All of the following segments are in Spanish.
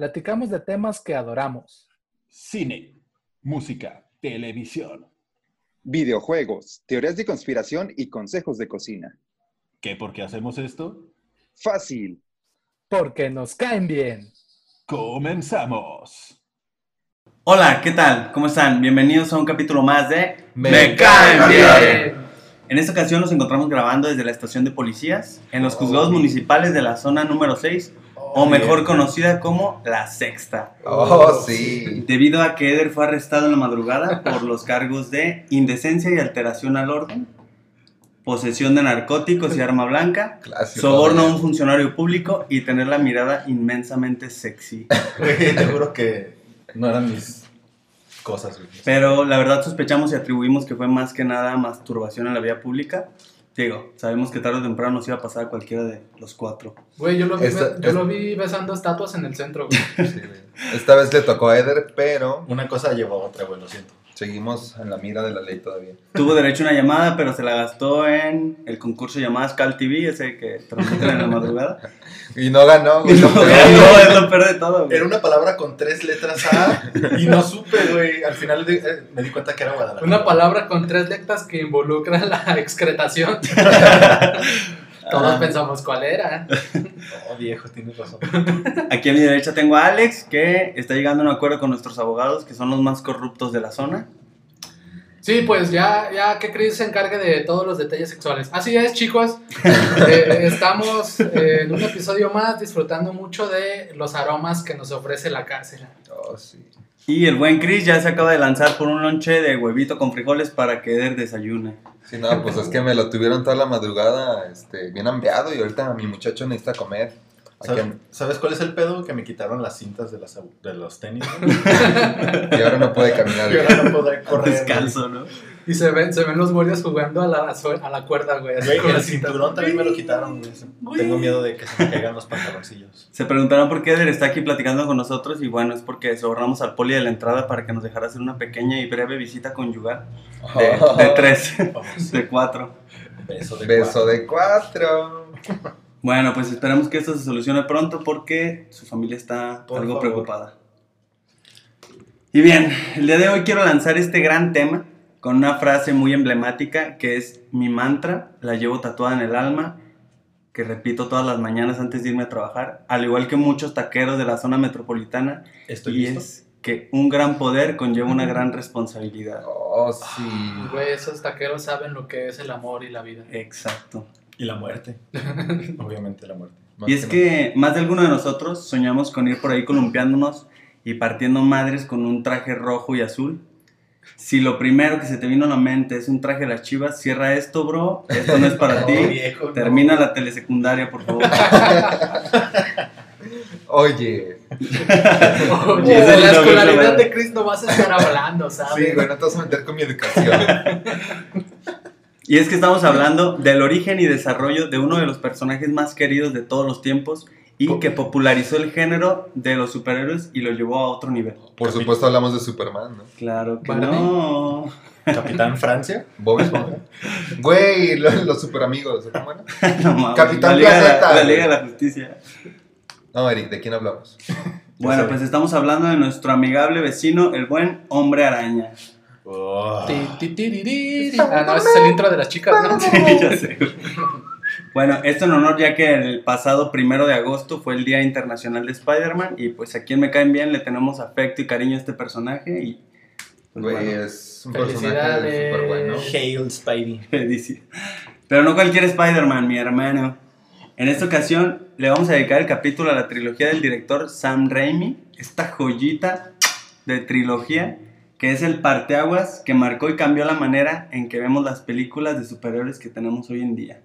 platicamos de temas que adoramos. cine, música, televisión. Videojuegos, teorías de conspiración y consejos de cocina. ¿Qué por qué hacemos esto? Fácil. Porque nos caen bien. Comenzamos. Hola, ¿qué tal? ¿Cómo están? Bienvenidos a un capítulo más de Me caen bien. En esta ocasión nos encontramos grabando desde la estación de policías en los juzgados municipales de la zona número 6, o mejor conocida como la Sexta, Oh, sí. debido a que Eder fue arrestado en la madrugada por los cargos de indecencia y alteración al orden, posesión de narcóticos y arma blanca, Clásico. soborno a un funcionario público y tener la mirada inmensamente sexy. Güey, te juro que no eran mis cosas, güey. Pero la verdad sospechamos y atribuimos que fue más que nada masturbación en la vía pública. Digo, sabemos que tarde o temprano nos iba a pasar a cualquiera de los cuatro. Güey, yo lo vi, Esta- yo lo vi besando estatuas en el centro, güey. Sí, güey. Esta vez le tocó a Eder, pero Una cosa llevó a otra, güey, lo siento. seguimos en la mira de la ley todavía. Tuvo derecho a una llamada, pero se la gastó en el concurso de llamadas Cal TV, ese que transmiten en la madrugada. Y no ganó, güey. No, no, es lo peor de todo. güey. Era una palabra con tres letras A y no supe, güey. Al final de- eh, me di cuenta que era Guadalajara. Una palabra con tres letras que involucra la excretación. Todos Ah. pensamos cuál era. Oh, viejo, tienes razón. Aquí a mi derecha tengo a Alex, que está llegando a un acuerdo con nuestros abogados, que son los más corruptos de la zona. Sí, pues ya, ya que Chris se encargue de todos los detalles sexuales. Así es, chicos. Eh, estamos eh, en un episodio más disfrutando mucho de los aromas que nos ofrece la cárcel. Oh, sí. Y el buen Chris ya se acaba de lanzar por un lonche de huevito con frijoles para que Eder desayune. Sí, no, pues es que me lo tuvieron toda la madrugada, este, bien hambriado y ahorita mi muchacho necesita comer. ¿Sabes, sabes cuál es el pedo? Que me quitaron las cintas de, las, de los tenis. güey. y ahora no puede caminar. Y güey. ahora no podré correr. Descalzo, ¿no? Y se ven, se ven los guardias jugando a la, a la cuerda, güey. así Güey, con el cinturón también me lo quitaron, güey. Tengo miedo de que se me caigan los pantaloncillos. Se preguntarán por qué Eder está aquí platicando con nosotros y bueno, es porque sobornamos al poli de la entrada para que nos dejara hacer una pequeña y breve visita conyugal de, de tres, Oh, de cuatro. Beso de Beso cuatro. de cuatro. Bueno, pues esperemos que esto se solucione pronto porque su familia está Por algo favor. preocupada. Y bien, el día de hoy quiero lanzar este gran tema con una frase muy emblemática que es mi mantra, la llevo tatuada en el alma, que repito todas las mañanas antes de irme a trabajar, al igual que muchos taqueros de la zona metropolitana, Estoy y listo. es que un gran poder conlleva una gran responsabilidad. Oh, sí. Güey, esos taqueros saben lo que es el amor y la vida. Exacto. Y la muerte. Obviamente la muerte. Más Y es que más de alguno de nosotros soñamos con ir por ahí columpiándonos y partiendo madres con un traje rojo y azul. Si lo primero que se te vino a la mente es un traje de las chivas, cierra esto, bro. Esto no es para No, ti. viejo, no. Termina la telesecundaria, por favor. Oye. Oye, de la escolaridad de Chris no vas a estar hablando, ¿sabes? Sí, güey, no te vas a meter con mi educación. Y es que estamos hablando del origen y desarrollo de uno de los personajes más queridos de todos los tiempos y que popularizó el género de los superhéroes y lo llevó a otro nivel. Por supuesto hablamos de Superman, ¿no? Claro que Barney. no. Capitán Francia. Bob Esponja. Güey, los, los super amigos, ¿cómo era? No mames, Capitán la Liga la-. Liga de la Justicia. No, Eric, ¿de quién hablamos? Bueno, pues estamos hablando de nuestro amigable vecino, el buen hombre araña. Oh. Ti, ti, ti. Ah, no, ese es el intro de las chicas, ¿no? Sí, ya sé. Bueno, esto en honor ya que el pasado primero de agosto fue el Día Internacional de Spider-Man y pues a quien me caen bien le tenemos afecto y cariño a este personaje y pues, Güey, bueno, es un personaje Felicidades. súper bueno. Hail Spidey. Pero no cualquier Spider-Man, mi hermano. En esta ocasión le vamos a dedicar el capítulo a la trilogía del director Sam Raimi, esta joyita de trilogía que es el parteaguas que marcó y cambió la manera en que vemos las películas de superhéroes que tenemos hoy en día.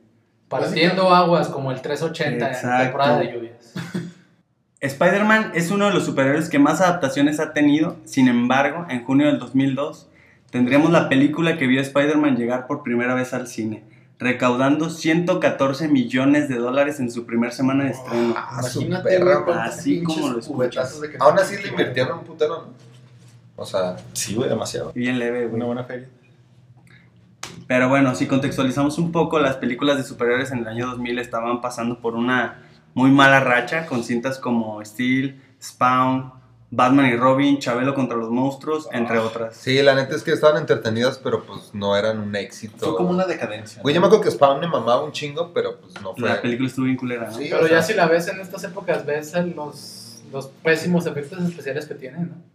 Partiendo aguas como el 380 en Exacto. temporada de lluvias. Spider-Man es uno de los superhéroes que más adaptaciones ha tenido. Sin embargo, en junio del 2002 tendríamos la película que vio a Spider-Man llegar por primera vez al cine, recaudando 114 millones de dólares en su primera semana de estreno. Ah, su Imagínate, perra, Así como pinches lo escuchas. cubetazos de que- Aún así le invirtieron un putero, ¿no? O sea, Sí, güey, demasiado. Bien leve, güey. Una buena feria. Pero bueno, si contextualizamos un poco, las películas de superhéroes en el año 2000 estaban pasando por una muy mala racha con cintas como Steel, Spawn, Batman y Robin, Chabelo contra los monstruos, entre otras. sí, la neta es que estaban entretenidas, pero pues no eran un éxito. Fue como una decadencia. Güey, yo me acuerdo que Spawn me mamaba un chingo, pero pues no fue. La película estuvo bien culera, ¿no? Sí, Pero o sea, ya si la ves en estas épocas, ves los, los pésimos efectos especiales que tiene, ¿no?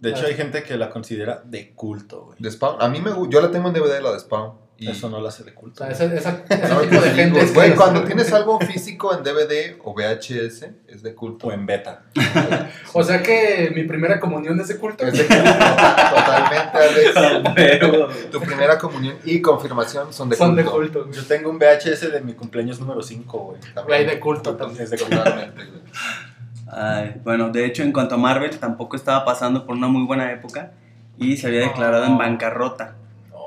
De hecho, hay gente que la considera de culto, güey. De Spawn. A mí me gu- Yo la tengo en DVD, la de Spawn. Y... Eso no la hace de O culto. sea, ese, esa- ese No, tipo de pues, gente digo, es Güey, cuando tienes algo físico en DVD o VHS, es de culto. O en beta. O sea que mi primera comunión es de culto. Es de culto. Totalmente, Alex. Pero- Tu primera comunión y confirmación son de Son de culto. culto. güey. Yo tengo un VHS de mi cumpleaños número 5, güey. Güey, de culto también. Es de culto. Totalmente, güey. Ay, bueno, de hecho, en cuanto a Marvel, tampoco estaba pasando por una muy buena época y se había declarado en bancarrota.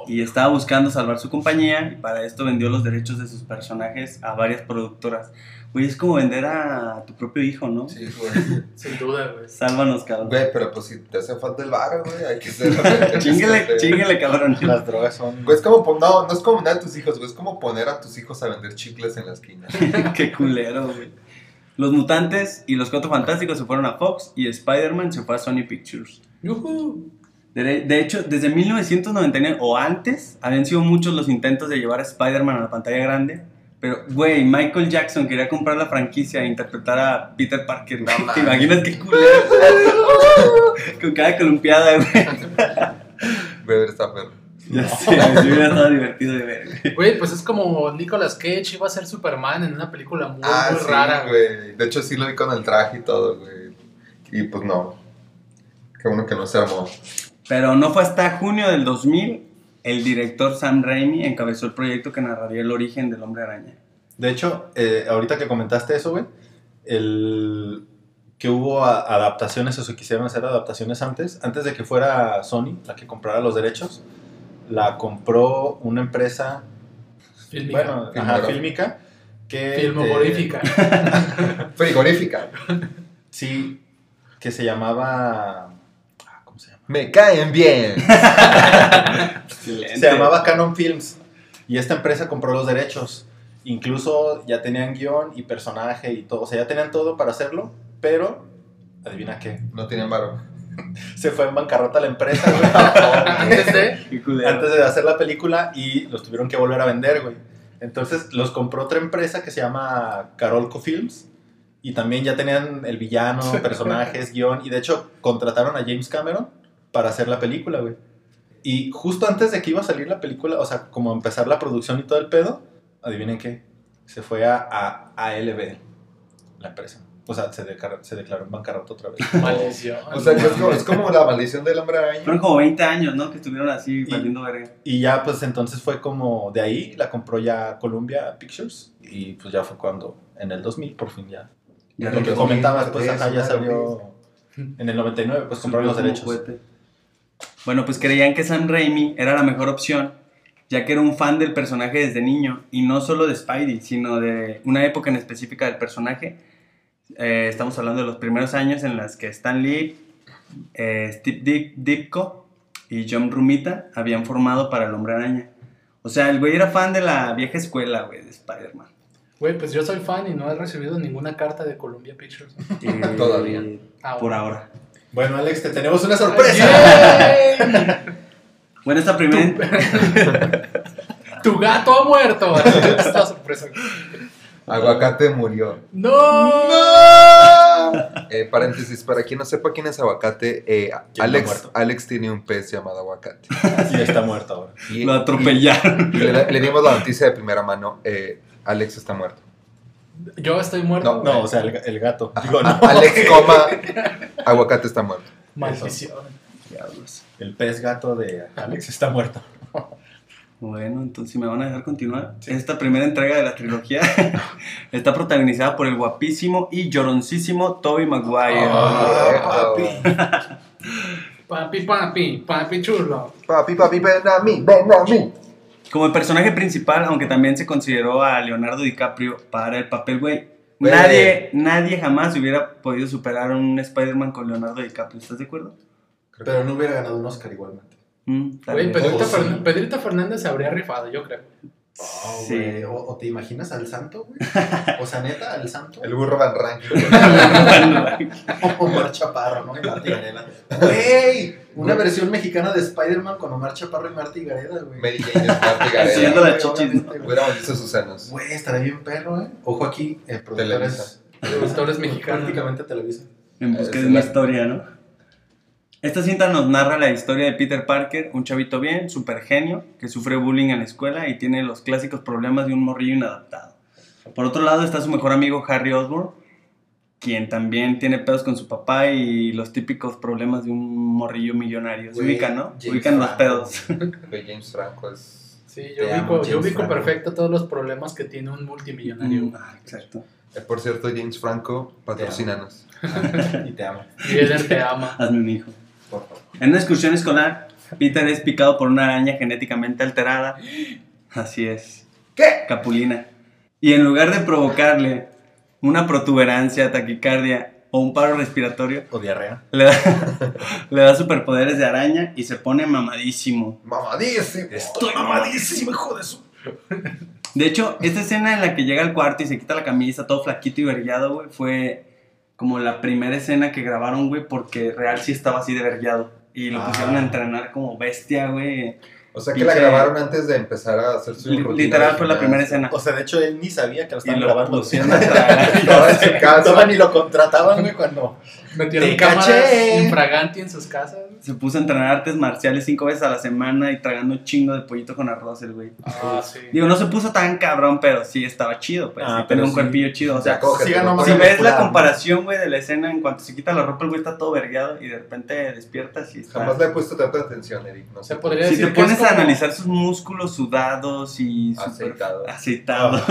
Y estaba buscando salvar su compañía y para esto vendió los derechos de sus personajes a varias productoras. Güey, es como vender a tu propio hijo, ¿no? Sí, güey. Sin duda, güey. Sálvanos, cabrón. Güey, pero pues si te hace falta el bar, güey, hay que ser. Chinguele, chinguele, cabrón. Las drogas son. Güey, es como no, no es como poner a tus hijos, güey, es como poner a tus hijos a vender chicles en la esquina. Qué culero, güey. Los mutantes y los cuatro fantásticos se fueron a Fox y Spider-Man se fue a Sony Pictures. Yujú. De, de hecho, desde 1999 o antes, habían sido muchos los intentos de llevar a Spider-Man a la pantalla grande. Pero, güey, Michael Jackson quería comprar la franquicia e interpretar a Peter Parker. güey. ¿Te imaginas qué culero? Con cada columpiada, güey. Beber está perro. Ya sé, me hubiera estado divertido de ver. güey. Pues es como Nicolas Cage iba a ser Superman en una película muy, Ah, muy sí, rara, güey. De hecho, sí lo vi con el traje y todo, güey. Y pues no. Qué bueno que no se armó. Pero no fue hasta junio del 2000 el director Sam Raimi encabezó el proyecto que narraría el origen del Hombre Araña. De hecho, eh, ahorita que comentaste eso, güey, el que hubo adaptaciones o se quisieron hacer adaptaciones antes, antes de que fuera Sony la que comprara los derechos, la compró una empresa, Fílmica. bueno, ajá, fílmica, que... Filmogorífica. Frigorífica. sí, que se llamaba... ah, ¿Cómo se llama? Me caen bien. Se llamaba Canon Films y esta empresa compró los derechos. Incluso ya tenían guion y personaje y todo, o sea, ya tenían todo para hacerlo, pero adivina qué, No tienen varo. se fue en bancarrota la empresa, güey, Antes de. Qué culero. antes de hacer la película y los tuvieron que volver a vender, güey. Entonces los compró otra empresa que se llama Carolco Films y también ya tenían el villano, personajes, guion y de hecho contrataron a James Cameron para hacer la película, güey. Y justo antes de que iba a salir la película, o sea, como empezar la producción y todo el pedo, adivinen qué, se fue a, a ALB, la empresa. O sea, se, decar- se declaró en bancarrota otra vez. Maldición. O sea, que es como, es como la maldición del hombre araña. Fueron como 20 años, ¿no? Que estuvieron así valiendo verga. Y ya, pues entonces fue como de ahí, la compró ya Columbia Pictures. Y pues ya fue cuando, en el 2000, por fin ya. Ya lo que comentabas, pues ajá, ya salió en el 99, pues compraron los derechos. Bueno, pues creían que Sam Raimi era la mejor opción, ya que era un fan del personaje desde niño, y no solo de Spidey, sino de una época en específica del personaje. Eh, estamos hablando de los primeros años en las que Stan Lee, eh, Steve Dick- Ditko y John Romita habían formado para el Hombre Araña. O sea, el güey era fan de la vieja escuela, güey, de Spider-Man. Güey, pues yo soy fan y no he recibido ninguna carta de Columbia Pictures. Eh, Todavía. Ah, Por ahora. Bueno, Alex, te tenemos una sorpresa. Bueno, esta primera... Tu gato ha muerto. Es la sorpresa. Aguacate murió. ¡No! Eh, paréntesis, para quien no sepa quién es Aguacate, eh, ¿Quién Alex, no? Alex tiene un pez llamado Aguacate. Sí, está muerto ahora. Y, Lo atropellaron. y- y le, le dimos la noticia de primera mano. eh, Alex está muerto. Yo estoy muerto. No, No, o sea, el, el gato. Digo, no. Alex, coma, Aguacate está muerto. Maldición. Diablos. El pez gato de Alex está muerto. Bueno, entonces si me van a dejar continuar. Esta primera entrega de la trilogía está protagonizada por el guapísimo y lloroncísimo Toby Maguire. Ah, Papi, papi, papi chulo. Papi, papi, ven a mí, ven a mí. Como el personaje principal, aunque también se consideró a Leonardo DiCaprio para el papel, güey. Güey. Nadie, nadie jamás hubiera podido superar a un Spider-Man con Leonardo DiCaprio. ¿Estás de acuerdo? Pero no hubiera ganado un Oscar igualmente. Mm, Güey. Pedrito, Oh, sí. Pedrito Fernández se habría rifado, yo creo. Oh, Sí. güey. O, o te imaginas al santo, güey. O sea, neta, al santo. El burro Van Rank. Omar Chaparro, ¿no? Y Marta y Gareda. Güey, una versión mexicana de Spider-Man con Omar Chaparro y Marta y Gareda, güey. Mary Jane es Marta Gareda. La chichis. Hubiéramos visto sus senos. Güey, estaría bien perro, ¿eh? Ojo aquí, eh, productores. Productores mexicanos. Prácticamente Televisa. En busca de una la- historia, ¿no? Esta cinta nos narra la historia de Peter Parker, un chavito bien, súper genio, que sufre bullying en la escuela y tiene los clásicos problemas de un morrillo inadaptado. Por otro lado está su mejor amigo Harry Osborn, quien también tiene pedos con su papá y los típicos problemas de un morrillo millonario. Se ubican, ¿no? James ubican los pedos. Güey, James Franco es. Sí, yo ubico, yo James ubico Franco. perfecto todos los problemas que tiene un multimillonario. Mm, ah, exacto. Eh, por cierto, James Franco, patrocínanos. Y te amo, Y Eder te ama. Hazme un hijo. Por favor. En una excursión escolar, Peter es picado por una araña genéticamente alterada. Así es. ¿Qué? Capulina. Y en lugar de provocarle una protuberancia, taquicardia o un paro respiratorio, O diarrea. le da, le da superpoderes de araña y se pone mamadísimo. Mamadísimo. Estoy mamadísimo, hijo de su. De hecho, esta escena en la que llega al cuarto y se quita la camisa, todo flaquito y vergueado, güey, fue como la primera escena que grabaron, güey, porque real sí estaba así de vergueado. Y lo Ah. pusieron a entrenar como bestia, güey. O sea que la grabaron antes de empezar a hacer su rutina Literal fue la primera escena. O sea, de hecho, él ni sabía que lo Y estaban lo grabando. pusieron a tragar. Estaba en su casa. Todavía ni lo contrataban, güey, cuando. Metieron Te cámaras caché. infraganti en sus casas. Se puso a entrenar artes marciales cinco veces a la semana y tragando un chingo de pollito con arroz el güey. Ah, sí. Digo, no se puso tan cabrón, pero sí estaba chido, pues. Ah, sí, tenía un sí. cuerpillo chido. O sea, sí si ves la comparación, güey, de la escena, en cuanto se quita la ropa, el güey está todo vergueado y de repente despiertas y está... Jamás le he puesto tanta atención, Eric. No Se sé. podría Si decir te pones a como- analizar sus músculos sudados y... Aceitados. Aceitados.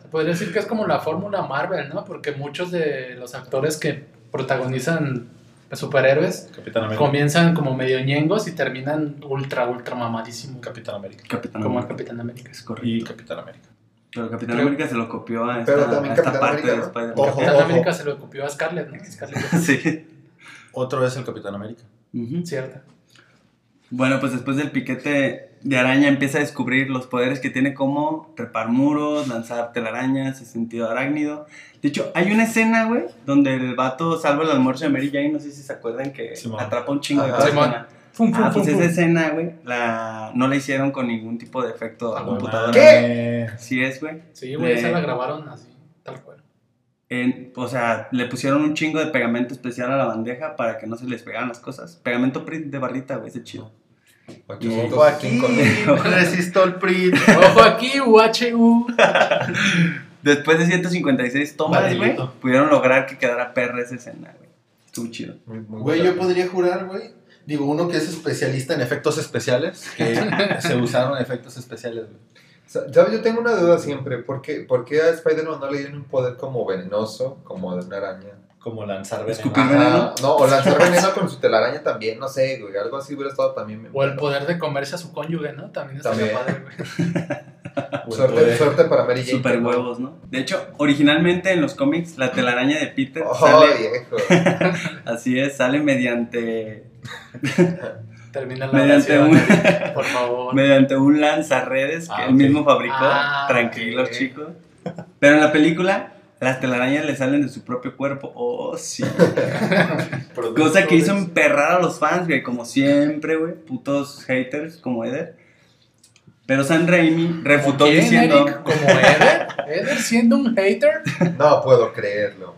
Se podría decir que es como la fórmula Marvel, ¿no? Porque muchos de los actores que protagonizan superhéroes Capitán América. comienzan como medio ñengos y terminan ultra, ultra mamadísimos. Capitán América. Capitán Como el. Capitán América. Es correcto. Y Capitán América. Pero Capitán Creo- América se lo copió a esta, Pero también a esta parte América, de ¿no? Spider-Man. Ojo. Capitán América se lo copió a Scarlett, ¿no? Scarlett, Sí. Otro es el Capitán América. Cierto. Bueno, pues después del piquete de araña empieza a descubrir los poderes que tiene como trepar muros, lanzar telarañas, el sentido arácnido. De hecho, hay una escena, güey, donde el vato salva el almuerzo de Mary Jane, no sé si se acuerdan que Simón. atrapa un chingo de cosas. Fum, fum, Ah, pues fum, esa fum. escena, güey, la... no la hicieron con ningún tipo de efecto a Ah, computadora. ¿Qué? Sí es, güey. Sí, güey, esa la grabaron así, tal cual. En- o sea, le pusieron un chingo de pegamento especial a la bandeja para que no se les pegaran las cosas. Pegamento print de barrita, güey, ese chido. 805 Ojo aquí. Resisto el PRI. Ojo aquí, UHU. Después de 156 tomas, güey, pudieron lograr que quedara perra esa escena, güey. Estuvo chido. Güey, yo podría jurar, güey. Digo, uno que es especialista en efectos especiales, que se usaron efectos especiales, güey. Sa- ¿Sabes? Yo tengo una duda siempre. ¿Por qué, por qué a Spider-Man no le dieron un poder como venenoso, como de una araña? Como lanzar veneno. Escupir Ajá? No, o lanzar veneno con su telaraña también, no sé, güey. Algo así hubiera estado también. O el poder de comerse a su cónyuge, ¿no? También está También. padre, güey. Suerte, suerte para Mary Jane. Super huevos, ¿no? De hecho, originalmente en los cómics, la telaraña de Peter Oh, sale, viejo. así es, sale mediante, Termina la Mediante oración, por favor. mediante un lanzarredes que Ah, él mismo fabricó. Ah, Tranquilos, chicos. Pero en la película, las telarañas le salen de su propio cuerpo. Oh, sí. Cosa que hizo emperrar a los fans, güey, como siempre, güey. Putos haters como Eder. Pero Sam Raimi refutó ¿Quién, diciendo. Eric? ¿Como Eder? ¿Eder siendo un hater? No puedo creerlo.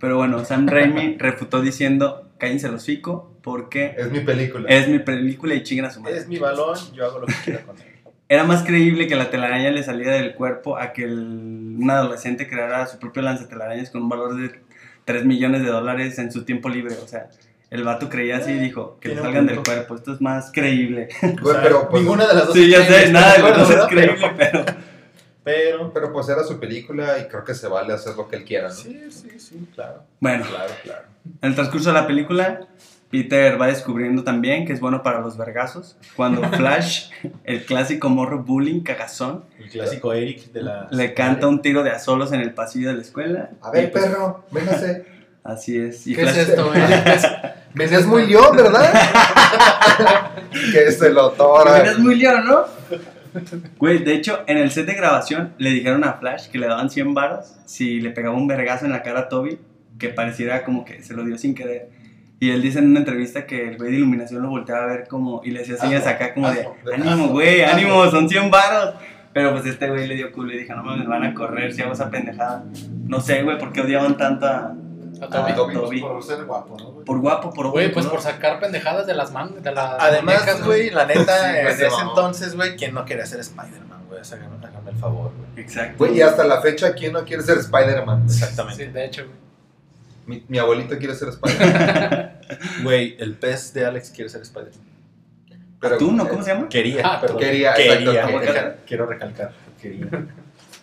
Pero bueno, Sam Raimi refutó diciendo: cállense los hocico, porque Es mi película. es mi película y chingan a su madre. Es mi balón, yo hago lo que quiera con él. Era más creíble que la telaraña le saliera del cuerpo a que el- un adolescente creara su propio lanzatelarañas con un valor de 3 millones de dólares en su tiempo libre. O sea, el vato creía así y dijo que un salgan del cuerpo. Esto es más creíble. O Güey, sea, pero, pues, ninguna de las dos. sí, ya es sé, nada de ¿estás los dos es creíble, pero. Pero. Pero pues era su película y creo que se vale hacer lo que él quiera, ¿no? Sí, sí, sí, claro. Bueno, Claro, claro. En el transcurso de la película, Peter va descubriendo también que es bueno para los vergazos. Cuando Flash, el clásico morro bullying cagazón, El clásico Eric de la. le canta un tiro de a solos en el pasillo de la escuela. A ver, pues, perro, véngase. Así es. Y ¿Qué es Flash- esto, Eric? ¿Qué es- Venías muy león, ¿verdad? que se lo tora. Eres muy león, ¿no? Güey, de hecho, en el set de grabación le dijeron a Flash que le daban 100 varos si le pegaba un vergazo en la cara a Toby, que pareciera como que se lo dio sin querer. Y él dice en una entrevista que el güey de iluminación lo volteaba a ver como y le hacía señas acá como de ánimo, güey, hazlo". ánimo, son 100 varos. Pero pues este güey le dio culo y dijo, no mames, me van a correr si hago esa pendejada. No sé, güey, por qué odiaban tanto a, A a Toby. Toby. Toby. Por ser guapo, ¿no? güey? Por guapo, por Güey, guapo, pues ¿no? por sacar pendejadas de las man de las Además, güey, la neta, Sí, en se ese entonces, güey, ¿quién no quería ser Spider-Man, güey? O sea, Hágame, hágame el favor, güey. Exacto. Güey, y hasta la fecha, ¿quién no quiere ser Spider-Man? Exactamente. Sí, de hecho, güey. Mi, mi abuelito quiere ser Spider-Man. Güey, el pez de Alex quiere ser Spider-Man. Pero, ¿Tú no? ¿Cómo se llama? Quería, Ah, pero quería, quería. exacto, Quiero, quiero recalcar, quería.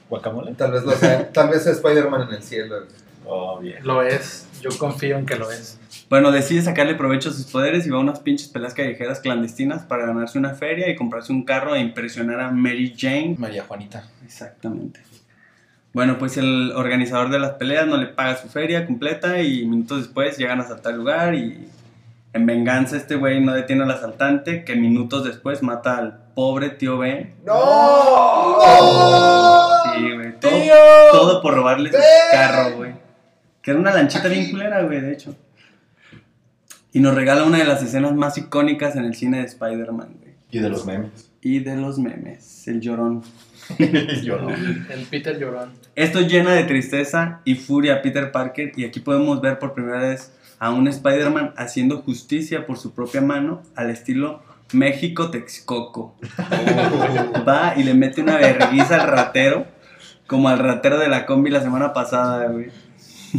¿Guacamole? Tal vez lo sea. Tal vez sea Spider-Man en el cielo. Oh, bien. Lo es. Yo confío en que lo es. Bueno, decide sacarle provecho a sus poderes y va a unas pinches peleas callejeras clandestinas para ganarse una feria y comprarse un carro e impresionar a Mary Jane. María Juanita. Exactamente. Bueno, pues el organizador de las peleas no le paga su feria completa y minutos después llegan a asaltar el lugar y en venganza este güey no detiene al asaltante que minutos después mata al pobre tío Ben. ¡No! Sí, güey. Todo, todo por robarle su carro, güey. Que era una lanchita bien culera, güey, de hecho. Y nos regala una de las escenas más icónicas en el cine de Spider-Man, güey. Y de los memes. Y de los memes, el llorón. El Peter Llorón. Esto llena de tristeza y furia a Peter Parker y aquí podemos ver por primera vez a un Spider-Man haciendo justicia por su propia mano al estilo México Texcoco. Va y le mete una verguiza al ratero, como al ratero de la combi la semana pasada, güey.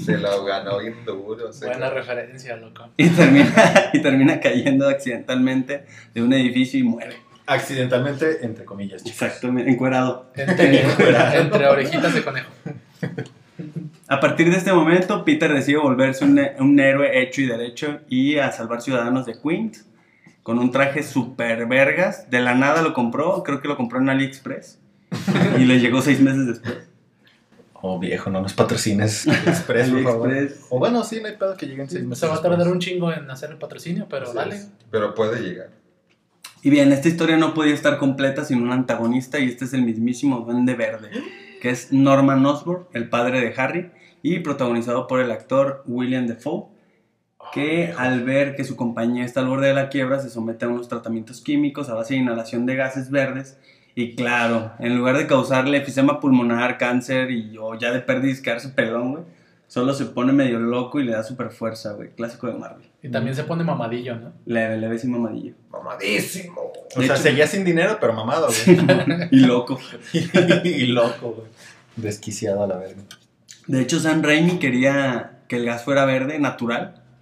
Se lo ganó bien duro. se- Buena referencia, loco. Y termina, y termina cayendo accidentalmente de un edificio y muere. Accidentalmente, entre comillas. chicos. Exactamente, encuerado. Entre, entre orejitas de conejo. A partir de este momento, Peter decide volverse un, un héroe hecho y derecho y a salvar ciudadanos de Queens con un traje super vergas. De la nada lo compró, creo que lo compró en AliExpress y le llegó seis meses después. Oh, viejo, no nos patrocines Express, por favor. AliExpress. O bueno, sí, no hay pedo que lleguen seis meses. Se va a después. tardar un chingo en hacer el patrocinio, pero Así dale. es. Pero puede llegar. Y bien, esta historia no podía estar completa sin un antagonista y este es el mismísimo Duende Verde, que es Norman Osborn, el padre de Harry, y protagonizado por el actor William Defoe, que al ver que su compañía está al borde de la quiebra se somete a unos tratamientos químicos a base de inhalación de gases verdes y claro, en lugar de causarle efisema pulmonar, cáncer y o ya de perdiz quedarse pelón, güey, solo se pone medio loco y le da super fuerza, güey, clásico de Marvel. Y también se pone mamadillo, ¿no? Leve, leve sin mamadillo. Mamadísimo. O De sea, hecho- seguía sin dinero, pero mamado, güey. Y loco. y loco, güey. Desquiciado a la verga. De hecho, Sam Raimi quería que el gas fuera verde, natural.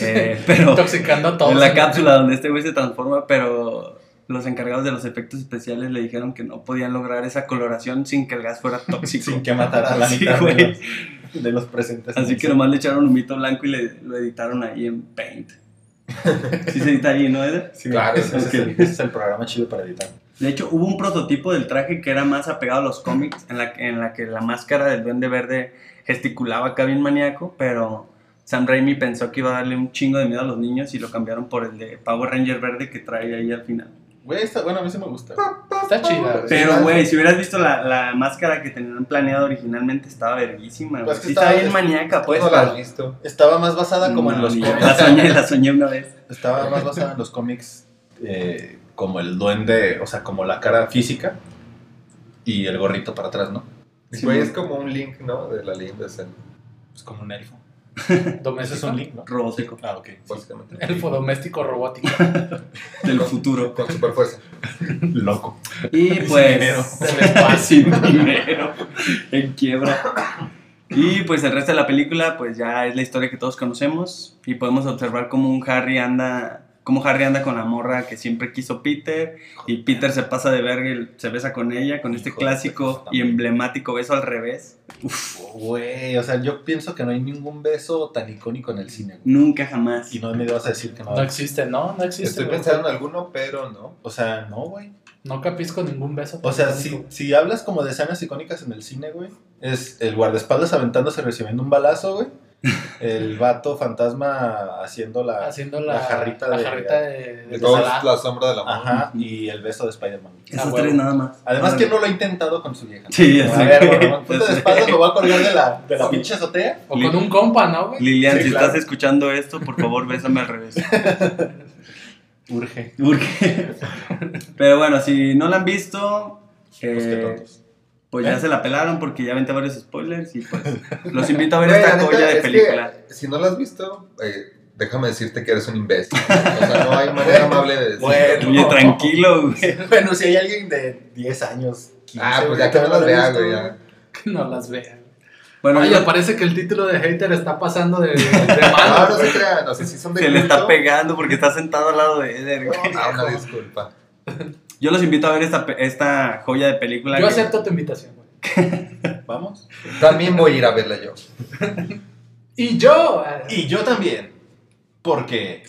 Eh, pero Intoxicando a todos. en la cápsula donde este güey se transforma, pero los encargados de los efectos especiales le dijeron que no podían lograr esa coloración sin que el gas fuera tóxico. Sin que matara a la Sí, mitad güey. De, los, presentes. Así que nomás le echaron un mito blanco y le, lo editaron ahí en Paint. Sí se edita ahí, ¿no, Eder? Sí, Claro, ese, es ok. el, ese es el programa chido para editar. De hecho, hubo un prototipo del traje que era más apegado a los cómics, en la, en la que la máscara del Duende Verde gesticulaba acá bien maníaco, pero Sam Raimi pensó que iba a darle un chingo de miedo a los niños y lo cambiaron por el de Power Ranger Verde que trae ahí al final. Güey, está, bueno, a mí sí me gusta. Está chida. Pero, güey, si hubieras visto la, la máscara que tenían planeado originalmente, estaba verguísima. Pues que Sí, estaba- bien maníaca, pues. no la has pero- visto. Estaba más basada como en los cómics. La soñé, la soñé una vez. Estaba más basada en los cómics eh, como el duende, o sea, como la cara física y el gorrito para atrás, ¿no? Güey, es como un link, ¿no? De la leyenda de Zelda, Es como un elfo. Doméstico. Es un link, ¿no? Robótico. Ah, ok. básicamente. Elfo doméstico robótico. Del futuro. Con super fuerza. Loco. Y Sin pues. dinero. Sin dinero. En quiebra. Y pues el resto de la película, pues ya es la historia que todos conocemos. Y podemos observar cómo un Harry anda. Cómo Harry anda con la morra que siempre quiso Peter. Y Peter se pasa de verga y se besa con ella. Con este Hijo clásico y emblemático beso al revés. Güey, o sea, yo pienso que no hay ningún beso tan icónico en el cine. güey. Nunca jamás. Y no me vas a decir que no. No existe, ¿no? No existe. Estoy güey. pensando en alguno, pero no. O sea, no, güey. No capisco ningún beso. O sea, si, si hablas como de escenas icónicas en el cine, güey, es el guardaespaldas aventándose recibiendo un balazo, güey. El vato fantasma haciendo la, Haciendo la, la jarrita la de- jarrita de, de De la sombra del amor. Ajá, y el beso de Spider-Man. Esos Ah, tres huevo. nada más. Además, ¿quién no lo ha intentado con su vieja? Sí, ya A sé. ver, Ramón, ponte Ya de espaldas, lo voy a colgar de la, de la pinche azotea. O con un compa, ¿no, güey? Lilian, Sí, si claro. estás escuchando esto, por favor, bésame al revés. Urge. Urge. Pero bueno, si no la han visto, Pues qué eh, tontos. Pues ya ¿Eh? se la pelaron porque ya aventé varios spoilers y pues los invito a ver esta joya de película. si no la has visto, eh, déjame decirte que eres un imbécil. O sea, no hay manera amable de decirlo. Bueno. Oye, tranquilo, güey. Bueno, si hay alguien de 10 años, 15, Ah, pues ya que no las vea, güey. ya. Que no las vean. Bueno, Oye, yo- parece que el título de hater está pasando de, de No, malo. no se crean, no sé si son de se le está culto. pegando porque está sentado al lado de Eder, güey. Ah, una disculpa. Yo los invito a ver esta, esta joya de película. Yo que- acepto tu invitación, güey. Vamos. También voy a ir a verla yo. Y yo. eh, Y yo también. Porque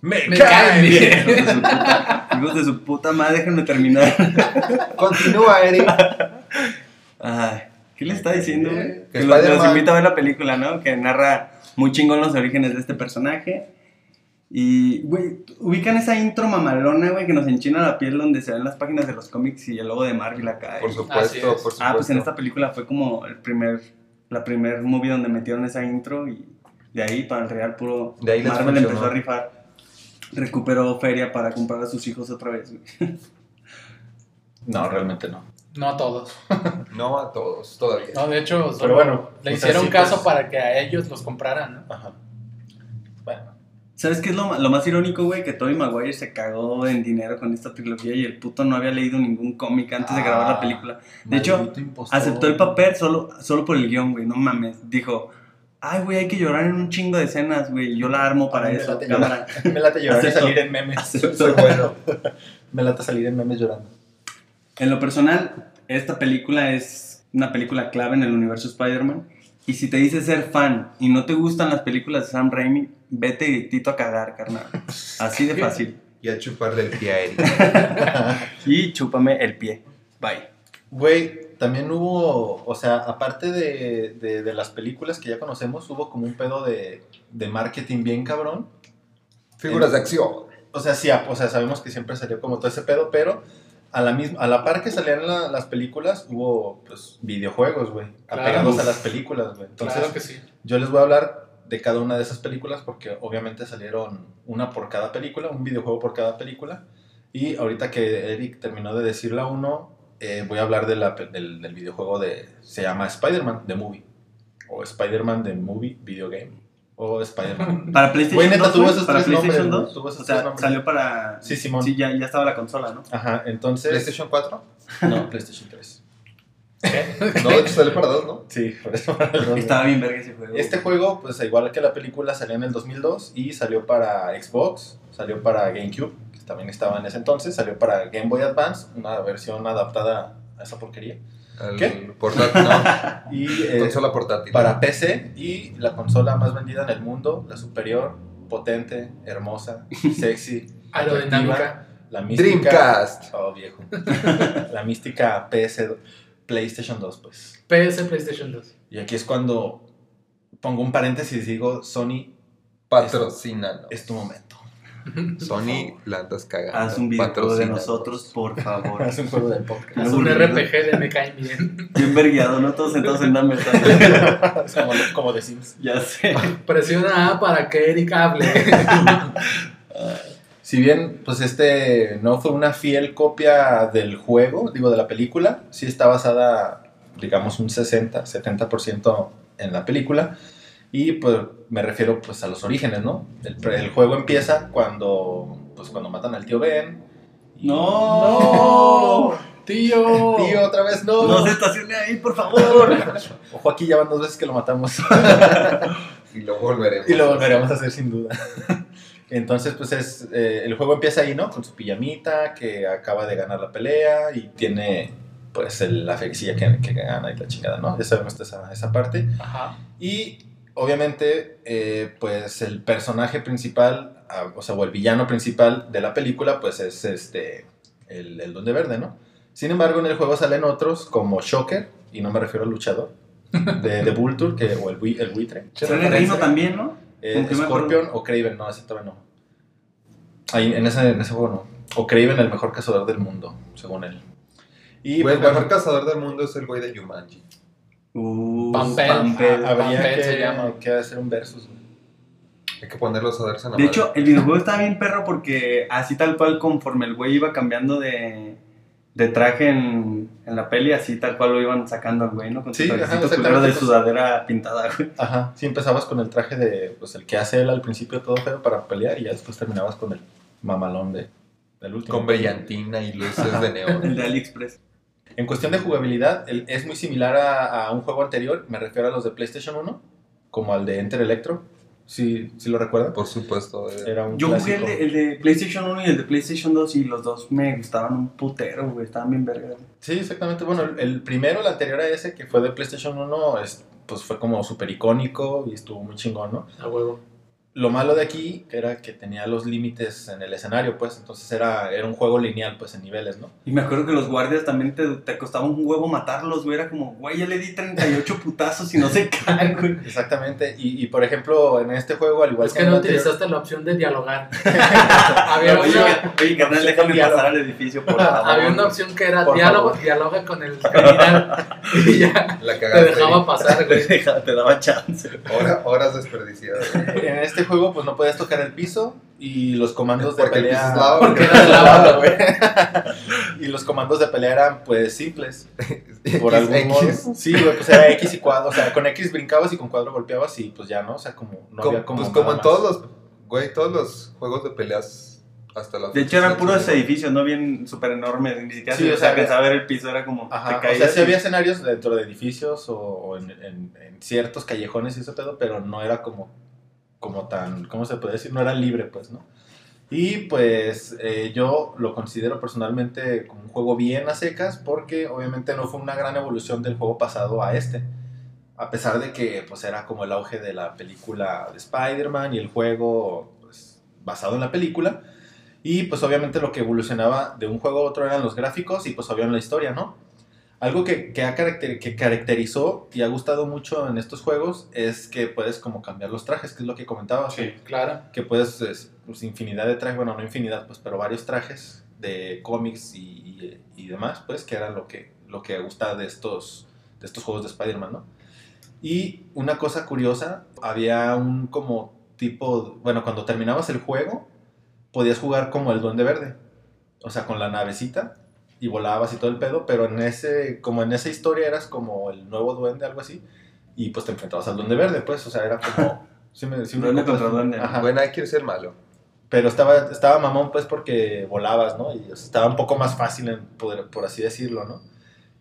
me, Me cae caen bien. bien. Hijos de su puta- madre, déjenme terminar. Continúa, Eric. Ay, ¿qué le está diciendo? güey? Que los, invito a ver la película, ¿no? Que narra muy chingón los orígenes de este personaje. Y, güey, ubican esa intro mamalona, güey, que nos enchina la piel donde se ven las páginas de los cómics y el logo de Marvel acá. Por Y- supuesto, por supuesto. Ah, pues en esta película fue como el primer, la primer movie donde metieron esa intro y de ahí para el real puro De ahí Marvel funcionó. empezó a rifar. Recuperó feria para comprar a sus hijos otra vez, güey. No, realmente no. No todos. No a todos, todavía. No, de hecho, Pero bueno, le o sea, hicieron sí, caso pues- para que a ellos los compraran, ¿no? Ajá. ¿Sabes qué es lo, lo más irónico, güey? Que Tobey Maguire se cagó en dinero con esta trilogía y el puto no había leído ningún cómic antes de grabar la Ah, película. De hecho, impostor. Aceptó el papel solo, solo por el guion, güey, no mames. Dijo, ay, güey, hay que llorar en un chingo de escenas, güey. Yo la armo para Ah, me eso, late cámara. Me late llorar y salir en memes. Soy bueno. Me late salir en memes llorando. En lo personal, esta película es una película clave en el universo Spider-Man. Y si te dices ser fan y no te gustan las películas de Sam Raimi, vete directito a cagar, carnal. Así de fácil. Y a chuparle el pie a Eric. Y chúpame el pie. Bye. Güey, también hubo, o sea, aparte de, de, de las películas que ya conocemos, hubo como un pedo de, de marketing bien cabrón. Figuras de acción. O sea, sí, o sea, sabemos que siempre salió como todo ese pedo, pero a la misma, a la par que salían la- las películas, hubo pues videojuegos, güey, Claro. apegados a las películas, güey. Entonces, claro que sí. yo les voy a hablar de cada una de esas películas porque obviamente salieron una por cada película, un videojuego por cada película. Y ahorita que Eric terminó de decir la uno, eh, voy a hablar de la del, del videojuego de. Se llama Spider-Man The Movie. O Spider-Man The Movie Video Game. O Spider-Man. Para PlayStation Güey, neta, 2, tuvo esos para tres nombres, PlayStation güey, 2. tuvo esos O sea, tres nombres. salió para... Sí, Simón. Sí, ya, ya estaba la consola, ¿no? Ajá, entonces. ¿PlayStation 4? No, PlayStation 3. No, de hecho salió para dos, ¿no? Sí, por eso. para dos, Estaba bien verga ese juego. Este juego, pues igual que la película, salió en el 2002 y salió para Xbox, salió para GameCube, que también estaba en ese entonces, salió para Game Boy Advance, una versión adaptada a esa porquería, El ¿Qué? Portátil, no. y eh, Consola portátil. para PC y la consola más vendida en el mundo, la superior, potente, hermosa, sexy, Aerodinámica. atractiva, la mística... Dreamcast. Oh, viejo. la mística PS, PlayStation 2, pues. PS PlayStation 2. Y aquí es cuando pongo un paréntesis y digo, Sony, Patrocina. es tu momento. Sony la andas cagando. Haz un videojuego de nosotros, por favor. Es un juego del podcast. Lo un. RPG de me caen bien. Bien vergueado, ¿no? Todos sentados en la mesa. Es como, como de Sims. ya sé. Presiona A para que Eric hable. Si bien, pues este no fue una fiel copia del juego, digo, de la película, sí está basada, digamos, un 60, 70% en la película. Y pues me refiero pues a los orígenes, ¿no? El, juego empieza cuando, pues cuando matan al tío Ben. y- ¡No! Tío. Tío, otra vez no. No se estacione ahí, por favor. Ojo, aquí ya van dos veces que lo matamos. Y lo volveremos. y lo volveremos a hacer sin duda. Entonces, pues es. eh, el juego empieza ahí, ¿no? Con su pijamita, que acaba de ganar la pelea y tiene, pues, el- la felicidad que, que gana y la chingada, ¿no? Ya sabemos esa, esa parte. Ajá. Y obviamente, eh, pues el personaje principal, ah, o sea, o el villano principal de la película, pues es este, el, el Duende Verde, ¿no? Sin embargo, en el juego salen otros como Shocker, y no me refiero al luchador, de, de Vulture, que, o el, bui- el buitre. Sale Reino también, ¿no? Eh. Scorpion o Craven, no, ese todavía no. Ahí, en, ese, en ese juego no. O Craven, el mejor cazador del mundo, según él. Y pues, el mejor bueno, cazador del mundo es el güey de Yumanji. Uh, Pampel. Pampel. habría Pampel que, se llama. que hacer un versus. güey. Hay que ponerlos a darse en la De madre. hecho, el videojuego estaba bien perro porque así tal cual conforme el güey iba cambiando de, de traje en, en la peli, así tal cual lo iban sacando al güey, ¿no? Con su Sí, ajá, trajecito exactamente, de pues. sudadera pintada, güey. Ajá, sí empezabas con el traje de, pues el que hace él al principio todo feo para pelear y ya después terminabas con el mamalón de, del último. Con brillantina y luces de El neón. de AliExpress. En cuestión de jugabilidad, el- es muy similar a, a un juego anterior, me refiero a los de PlayStation 1, como al de Enter Electro, ¿sí, sí lo recuerdan? Por supuesto. eh. Era un Yo jugué el clásico. de, el de PlayStation 1 y el de PlayStation 2 y los dos me gustaban un putero, güey. Estaban bien verga. Sí, exactamente. Bueno, el, el primero, el anterior a ese, que fue de PlayStation 1, es, pues fue como súper icónico y estuvo muy chingón, ¿no? A huevo. Lo malo de aquí era que tenía los límites en el escenario, pues, entonces era, era un juego lineal, pues, en niveles, ¿no? Y me acuerdo que los guardias también te, te costaba un huevo matarlos, güey. Era como, güey, ya le di 38 putazos y no se caen, güey. Exactamente. Y, y, por ejemplo, en este juego, al igual Es que que en no anterior- utilizaste la opción de dialogar. había, Oye, una, oye, carnal, déjame pasar al edificio, por favor. había una opción que era Por diálogo, favor. dialoga con el criminal. y ya La te dejaba pasar, güey. Te daba chance. Hora- horas desperdiciadas. En este juego, pues no podías tocar el piso y los comandos de Porque el piso pelea. es lava. Porque era de lava, güey. y los comandos de pelea eran, pues, simples. Por X, algún modo. X. Sí, güey, pues era X y cuadro. O sea, con X brincabas y con cuadro golpeabas y pues ya, ¿no? O sea, como no Como- había como. pues como en más. todos los, güey, todos los juegos de peleas hasta la De hecho, eran puros edificios, no bien súper enormes. Ni siquiera Sí, se o sea, alcanzaba ver el piso, era como. Ajá, te o caías sea, sí y- había escenarios dentro de edificios o, o en, en- en ciertos callejones y ese pedo, pero no era como, como tan, ¿cómo se puede decir? No era libre, pues, ¿no? Y pues eh, yo lo considero personalmente como un juego bien a secas porque obviamente no fue una gran evolución del juego pasado a este. A pesar de que pues era como el auge de la película de Spider-Man y el juego pues, basado en la película. Y pues obviamente lo que evolucionaba de un juego a otro eran los gráficos y pues obviamente la historia, ¿no? Algo que, que, ha caracter- que caracterizó y ha gustado mucho en estos juegos es que puedes como cambiar los trajes, que es lo que comentabas. Sí, claro. Que puedes, es, pues infinidad de trajes, bueno, no infinidad, pues, pero varios trajes de cómics y, y- y demás, pues, que era lo que, lo que gusta de estos, de estos juegos de Spider-Man, ¿no? Y una cosa curiosa, había un como tipo, bueno, cuando terminabas el juego, podías jugar como el Duende Verde, o sea, con la navecita y volabas y todo el pedo, pero en ese, como en esa historia eras como el nuevo duende, algo así, y pues te enfrentabas al Duende Verde, pues, o sea, era como... sí me- sí me Duende contra duende. Ajá. Bueno, hay que ser malo. Pero estaba, estaba mamón, pues, porque volabas, ¿no? Y o sea, estaba un poco más fácil, en poder- por así decirlo, ¿no?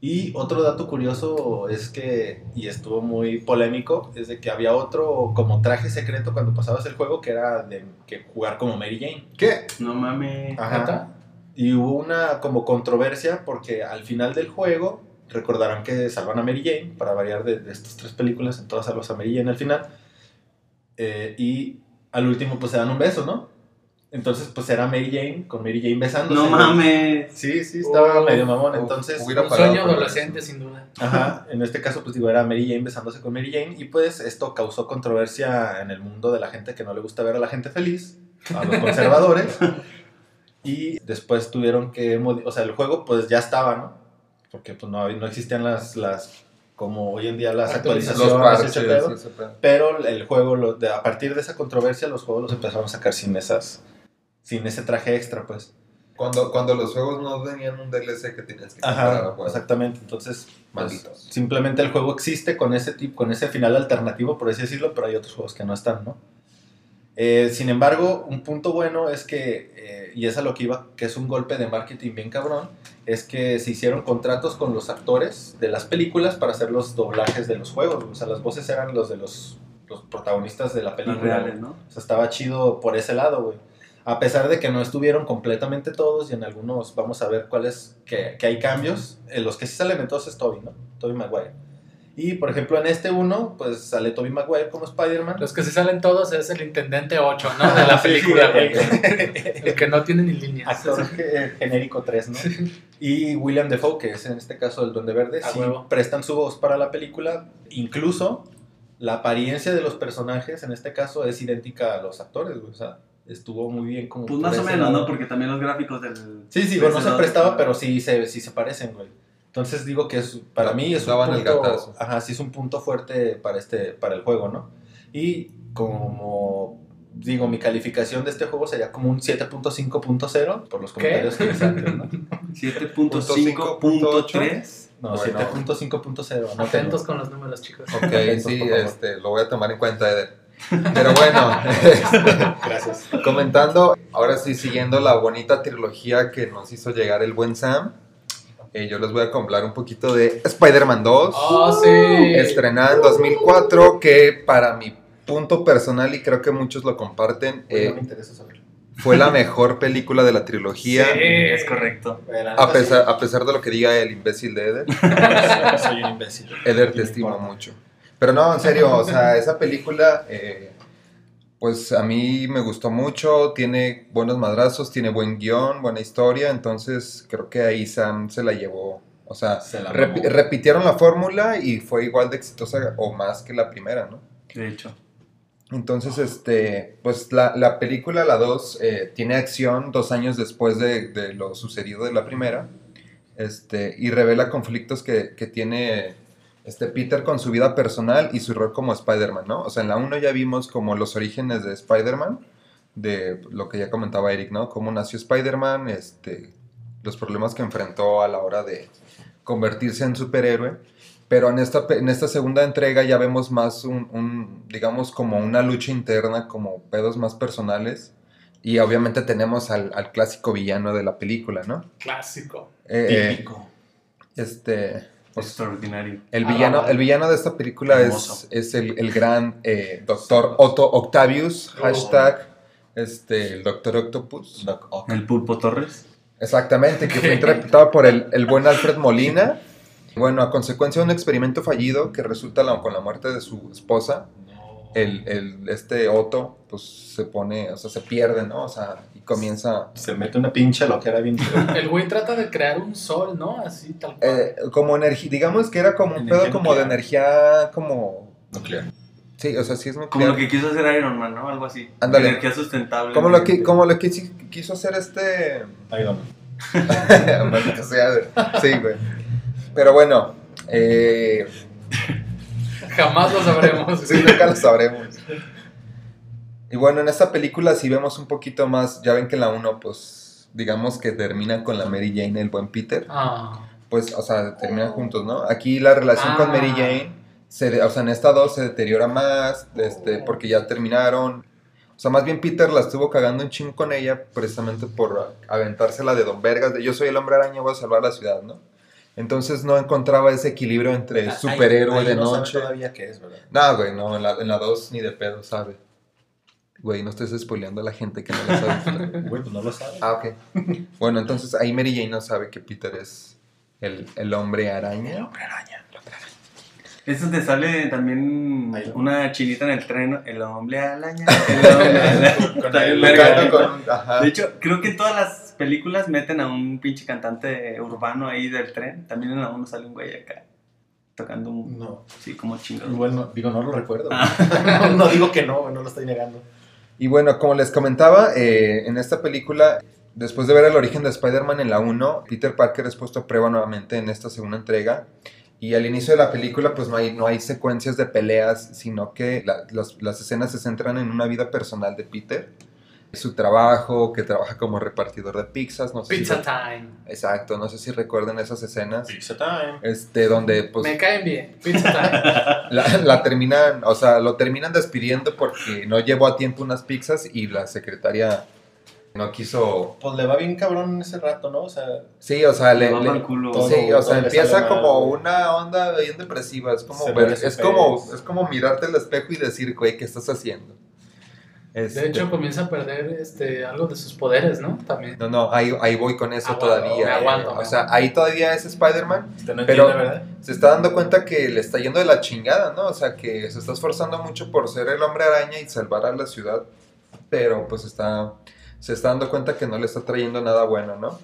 Y otro dato curioso es que, y estuvo muy polémico, es de que había otro como traje secreto cuando pasabas el juego que era de que jugar como Mary Jane. ¿Qué? No mames. Ajá. Y hubo una como controversia porque al final del juego recordarán que salvan a Mary Jane, para variar de, de estas tres películas, en todas salvas a Mary Jane al final. Eh, y al último pues se dan un beso, ¿no? Entonces pues era Mary Jane con Mary Jane besándose. No mames. Sí, sí, estaba Uf, medio mamón. Entonces, hubiera Un sueño adolescente, sin duda. ajá, en este caso pues digo, era Mary Jane besándose con Mary Jane y pues esto causó controversia en el mundo de la gente que no le gusta ver a la gente feliz, a los conservadores. Y después tuvieron que, o sea, el juego pues ya estaba, ¿no? Porque pues no, no existían las, las, como hoy en día las Actualizaciones. Parches. ese pedo. ese pedo. pero el juego, lo- de- a partir de esa controversia, los juegos los empezaron a sacar sin esas, sin ese traje extra, pues. Cuando, cuando los juegos no tenían un DLC que tenías que comprar a Ajá, juego. exactamente. Entonces, pues, Malditos. simplemente el juego existe con ese tipo, con ese final alternativo, por así decirlo, pero hay otros juegos que no están, ¿no? Eh, sin embargo, un punto bueno es que eh, que, y es a lo que iba, que es un golpe de marketing bien cabrón, es que se hicieron contratos con los actores de las películas para hacer los doblajes de los juegos. O sea, las voces eran los de los, los protagonistas de la película. reales. ¿no? O sea, estaba chido por ese lado, güey. A pesar de que no estuvieron completamente todos y en algunos vamos a ver cuáles, que, que hay cambios. En los que sí salen en todos es Toby, ¿no? Toby Maguire. Y por ejemplo en este uno, pues sale Toby Maguire como Spider-Man. Los que se salen todos es el Intendente 8, ¿no? De la película. El que no tiene ni líneas. Actor ge- genérico 3, ¿no? Y William Defoe, que es en este caso el Duende Verde, sí prestan su voz para la película. Incluso la apariencia de los personajes en este caso es idéntica a los actores, güey. O sea, estuvo muy bien como. Pues más o menos, lado. ¿no? Porque también los gráficos del... Sí, sí, bueno, no se prestaba, pero sí se, sí se parecen, güey. Entonces digo que es, para mí es un el punto, gatazo. ajá, sí es un punto fuerte para este, para el juego, ¿no? Y como digo, mi calificación de este juego sería como un 7.5.0 por los comentarios que hice antes, ¿no? 7.5.3. No, Bueno. 7.5.0. no Atentos con los números, chicos. Ok, Atentos, sí, este, lo voy a tomar en cuenta, Eder. Pero bueno, Gracias. comentando, ahora sí, siguiendo la bonita trilogía que nos hizo llegar el buen Sam, eh, yo les voy a hablar un poquito de Spider-Man 2, Oh, sí. estrenada en 2004, que para mi punto personal, y creo que muchos lo comparten, eh, no me interesa saberlo. fue la mejor película de la trilogía. Sí. Es correcto. A pesar, a pesar de lo que diga el imbécil de Eder, soy un imbécil. Eder te estimo importa. mucho. Pero no, en serio, o sea, esa película, eh, pues a mí me gustó mucho, tiene buenos madrazos, tiene buen guion, buena historia, entonces creo que ahí Sam se la llevó. O sea, Se la repitieron la fórmula y fue igual de exitosa o más que la primera, ¿no? De hecho. Entonces, este, pues la, la película, la 2, tiene acción dos años después de, de lo sucedido de la primera, este, y revela conflictos que, que tiene este Peter con su vida personal y su rol como Spider-Man, ¿no? O sea, en la 1 ya vimos como los orígenes de Spider-Man, de lo que ya comentaba Eric, ¿no? Cómo nació Spider-Man, este, los problemas que enfrentó a la hora de convertirse en superhéroe. Pero en esta, en esta segunda entrega ya vemos más un, un, digamos, como una lucha interna, como pedos más personales. Y obviamente tenemos al, al clásico villano de la película, ¿no? Clásico. Eh, eh, Típico. este, Extraordinario. el, Ah, villano, vale. el villano de esta película Hermoso. es, es el, el gran eh, doctor Otto Octavius, Oh. hashtag este, el doctor Octopus. Doc Ock. El Pulpo Torres. Exactamente, que fue interpretado por el, el buen Alfred Molina. Bueno, a consecuencia de un experimento fallido que resulta la- con la muerte de su esposa, No. el, el- este Otto pues se pone, o sea, se pierde, ¿no? O sea, comienza Se mete una pinche loquera bien. El güey trata de crear un sol, ¿no? Así, tal cual. eh, como energía, digamos que era como un pedo como de energía como... Nuclear. Sí, o sea, sí es Como nuclear. lo que quiso hacer Iron Man, ¿no? Algo así. Ándale. Energía sustentable. Como lo que, como lo que sí quiso hacer este... No. Maldita sea, sí, güey. Pero bueno, eh, Jamás lo sabremos. Sí, nunca lo sabremos. Y bueno, en esta película si vemos un poquito más, ya ven que la 1, pues, digamos que termina con la Mary Jane, el buen Peter, Ah, pues, o sea, terminan juntos, ¿no? Aquí la relación con Mary Ah. Jane, se o sea, en esta 2 se deteriora más, este, porque ya terminaron. O sea, más bien Peter la estuvo cagando un chingo con ella, precisamente por aventársela de Don Vergas, de yo soy el hombre araña, voy a salvar la ciudad, ¿no? Entonces no encontraba ese equilibrio entre superhéroe de no sabe noche. todavía qué es, ¿verdad? No, güey, no, en la, en la 2 ni de pedo, sabe. Güey, no estés spoileando a la gente que no lo sabe. Güey, pues no lo sabe. ah, ok. Bueno, entonces ahí Mary Jane no sabe que Peter es el, el hombre araña. hombre araña. Eso te sale también una chinita en el tren, el hombre alaña. El hombre ajá. De hecho, creo que en todas las películas meten a un pinche cantante urbano ahí del tren. También en la 1 sale un güey acá tocando un. No. Sí, como chingado. Bueno, digo, no lo recuerdo. Ah. no, no digo que no, no lo estoy negando. Y bueno, como les comentaba, eh, en esta película, después de ver el origen de Spider-Man en la 1, Peter Parker es puesto a prueba nuevamente en esta segunda entrega. Y al inicio de la película, pues no hay, no hay secuencias de peleas, sino que la- las, las escenas se centran en una vida personal de Peter. Su trabajo, que trabaja como repartidor de pizzas. No sé si- pizza time. Exacto, no sé si recuerdan esas escenas. Pizza time. Este, donde pues Me caen bien. Pizza time. la, la terminan, o sea, lo terminan despidiendo porque no llevó a tiempo unas pizzas y la secretaria no quiso... Pues le va bien cabrón en ese rato, ¿no? O sea, Sí, o sea, le... Le va le- mal culo. todo. Sí, o sea, empieza mal, como una onda bien depresiva. Es como, ver- es como, es como mirarte al espejo y decir, güey, ¿qué estás haciendo? Este, De hecho, comienza a perder este, algo de sus poderes, ¿no? También. no, no, ahí, ahí voy con eso Aguanto, todavía. me eh. aguanto, o me sea, ahí todavía es Spider-Man. usted no Pero- entiende, ¿verdad? Se está dando cuenta que le está yendo de la chingada, ¿no? O sea, que se está esforzando mucho por ser el hombre araña y salvar a la ciudad. Pero pues está, se está dando cuenta que no le está trayendo nada bueno, ¿no?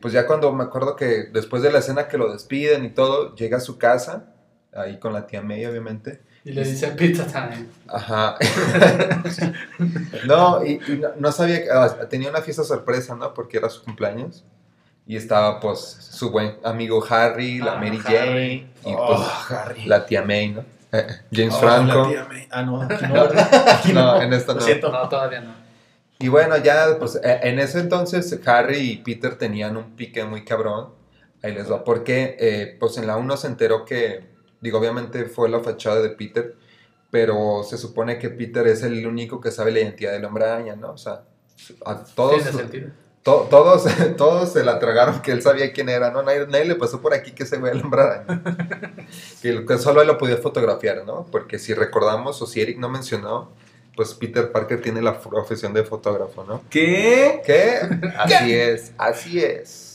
Pues ya cuando me acuerdo que después de la escena que lo despiden y todo, llega a su casa, ahí con la tía May, obviamente. Y le dice pizza time. Ajá. no, y, y no, no sabía que ah, tenía una fiesta sorpresa, ¿no? Porque era su cumpleaños. Y estaba pues su buen amigo Harry, la Ah, Mary Harry. Jane y Oh, pues Harry. la tía May, ¿no? Eh, James Oh, Franco. la tía May. Ah, no, aquí no. Aquí No, en esta Lo no. siento. No, todavía no. Y bueno, ya pues eh, en ese entonces Harry y Peter tenían un pique muy cabrón. Ahí les va. Porque eh, pues en la 1 se enteró que, digo, obviamente fue la fachada de Peter, pero se supone que Peter es el único que sabe la identidad del hombre araña, ¿no? O sea, a todos, Tiene sentido. to- todos, todos se la tragaron que él sabía quién era, ¿no? Nadie, nadie le pasó por aquí que güey era el hombre araña. que, que solo él lo podía fotografiar, ¿no? Porque si recordamos, o si Eric no mencionó, pues Peter Parker tiene la profesión de fotógrafo, ¿no? ¿Qué? ¿Qué? Así es, así es.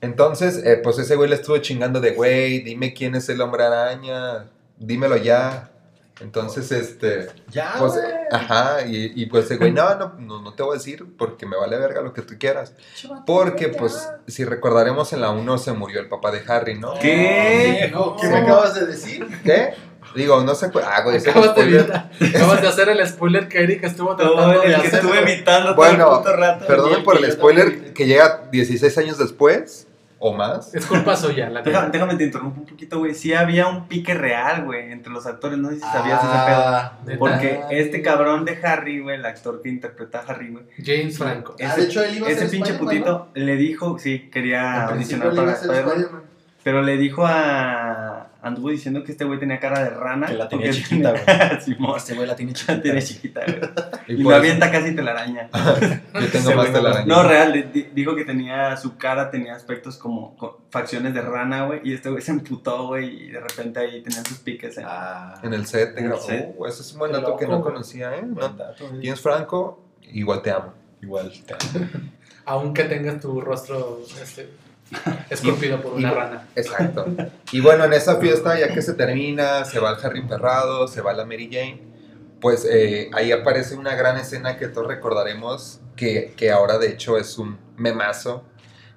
Entonces, eh, pues ese güey le estuvo chingando de, güey, dime quién es el hombre araña, dímelo ya. Entonces, este, Ya, pues, güey. ajá, y, y pues ese güey, no, no, no, no te voy a decir porque me vale verga lo que tú quieras. Porque, pues, si recordaremos en la 1 se murió el papá de Harry, ¿no? ¿Qué? ¿Qué me acabas de decir? ¿Qué? Digo, no sé, ah, güey, ese Acabas de, de hacer el spoiler que Eric estuvo Todo tratando de el que hacer. estuve evitando Bueno, todo el puto rato. Perdonen por el spoiler que llega 16 años después o más. Es culpa suya, la Déjame, neta. déjame te interrumpo un poquito, güey. Sí había un pique real, güey, entre los actores. No sé si sabías ese pedo. Ah, Neta. Porque este cabrón de Harry, güey, el actor que interpreta a Harry, güey. James Franco. Ah, de hecho, él iba a ese ser pinche Spider-Man, putito le dijo, sí, quería audicionar para. Spider-Man. Pero le dijo a. Anduvo diciendo que este güey tenía cara de rana. Que la tenía porque chiquita, tenía- Simón, Este güey la tiene la chiquita. tiene chiquita, güey. Y me eso- avienta casi telaraña. Yo tengo más güey la no- real, dijo que tenía su cara, tenía aspectos como facciones de rana, güey. Y este güey se emputó, güey. Y de repente ahí tenían sus piques. ¿eh? Ah, En el set. En el grabó. set. Uh, ese es un buen dato que no güey. conocía, ¿eh? No. güey. James Franco, igual te amo. Igual. te- Aunque tengas tu rostro este, esculpido por y- una rana. Exacto. Y bueno, en esa fiesta, ya que se termina, se va el Harry Perrado, se va la Mary Jane, pues eh, ahí aparece una gran escena que todos recordaremos, que, que ahora de hecho es un memazo,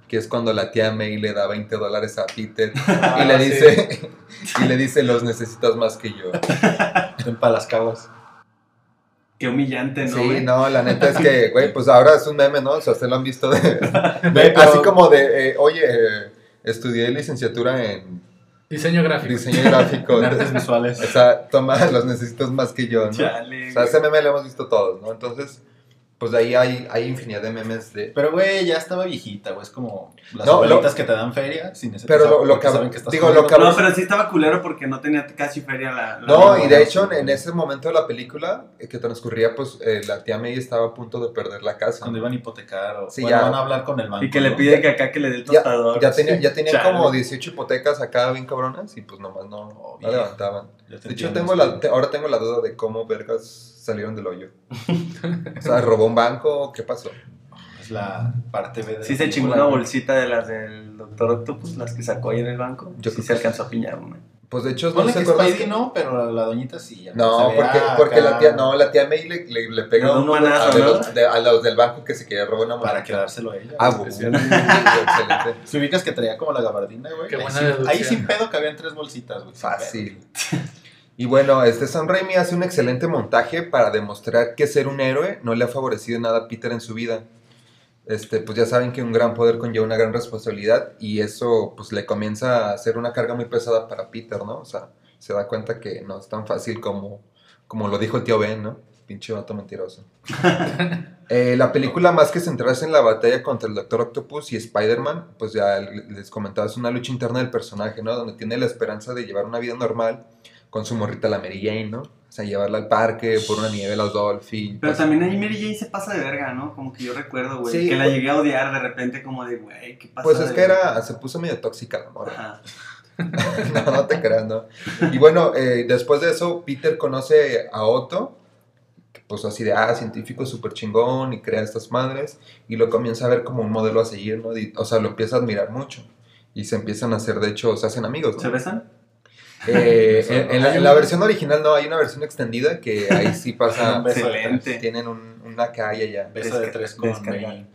que es cuando la tía May le da 20 dólares a Peter y Ah, le sí. dice, y le dice, los necesitas más que yo. Ven para las. Qué humillante, ¿no? Sí, güey? no, la neta es que, güey, pues ahora es un meme, ¿no? O sea, ustedes lo han visto de, de- Güey, pero- así como de, eh, oye, eh, estudié licenciatura en Diseño gráfico. diseño gráfico. En artes visuales. O sea, toma, los necesitas más que yo, ¿no? Chale. O sea, güey. ese meme lo hemos visto todos, ¿no? Entonces, pues de ahí hay, hay infinidad de memes de... Pero, güey, ya estaba viejita, güey. Es como las No, abuelitas lo- que te dan feria sin necesidad. Pero lo- lo que- saben que estás digo, lo que- No, pero sí estaba culero porque no tenía casi feria la. la No, y de hecho, en ese momento de la película eh, que transcurría, pues eh, la tía May estaba a punto de perder la casa. Cuando iban a hipotecar o Sí, bueno, ya. van a hablar con el banco. Y que le ¿no? pide que acá que le dé el tostador. ya, tenía, ya tenían Chale. como 18 hipotecas acá bien cabronas y pues nomás no, Oh, no levantaban. Te De hecho, tengo la, ahora tengo la duda de cómo vergas salieron del hoyo. o sea, ¿robó un banco? ¿Qué pasó? Es la parte B de Sí se chingó una bolsita de las del Doctor Octopus, las que sacó ahí en el banco. Yo sí creo se que alcanzó a piñar una. Pues de hecho, no Ponle se que Spidey no, pero la doñita sí. No, porque, acá porque la tía, no, la tía May le, le, le pega da un uno manazo, a, ¿no? los, de- a los del banco que se quería robar una Para quedárselo a ella. Ah, güey, bu- es cierto. excelente. Si ubicas que traía como la gabardina, güey. Qué ahí buena sí- deducción. Ahí sin pedo cabían tres bolsitas, güey. sin Fácil. Y bueno, este Sam Raimi hace un excelente montaje para demostrar que ser un héroe no le ha favorecido nada a Peter en su vida. Este, pues ya saben que un gran poder conlleva una gran responsabilidad y eso pues le comienza a ser una carga muy pesada para Peter, ¿no? O sea, se da cuenta que no es tan fácil como, como lo dijo el tío Ben, ¿no? Pinche vato mentiroso. Eh, la película, más que centrarse en la batalla contra el Doctor Octopus y Spider-Man, pues ya les comentaba, es una lucha interna del personaje, ¿no? Donde tiene la esperanza de llevar una vida normal con su morrita la Mary Jane, ¿no? sea, llevarla al parque por una nieve, los Dolphin. Pero también ahí Mary Jane se pasa de verga, ¿no? Como que yo recuerdo, güey. Sí, que la llegué a odiar de repente, como de, güey, ¿qué pasa? Pues es que verga? era, se puso medio tóxica la morra. Ajá. No, no te creas, no. Y bueno, eh, después de eso, Peter conoce a Otto, que, pues así de, ah, científico súper chingón y crea estas madres, y lo comienza a ver como un modelo a seguir, ¿no? O sea, lo empieza a admirar mucho. Y se empiezan a hacer, de hecho, se hacen amigos, ¿Se ¿no? besan? Eh, en, en la, en la versión original no, hay una versión extendida que ahí sí pasa, Un beso de Excelente. tienen un- una calle ya. Beso de tres con. Megan.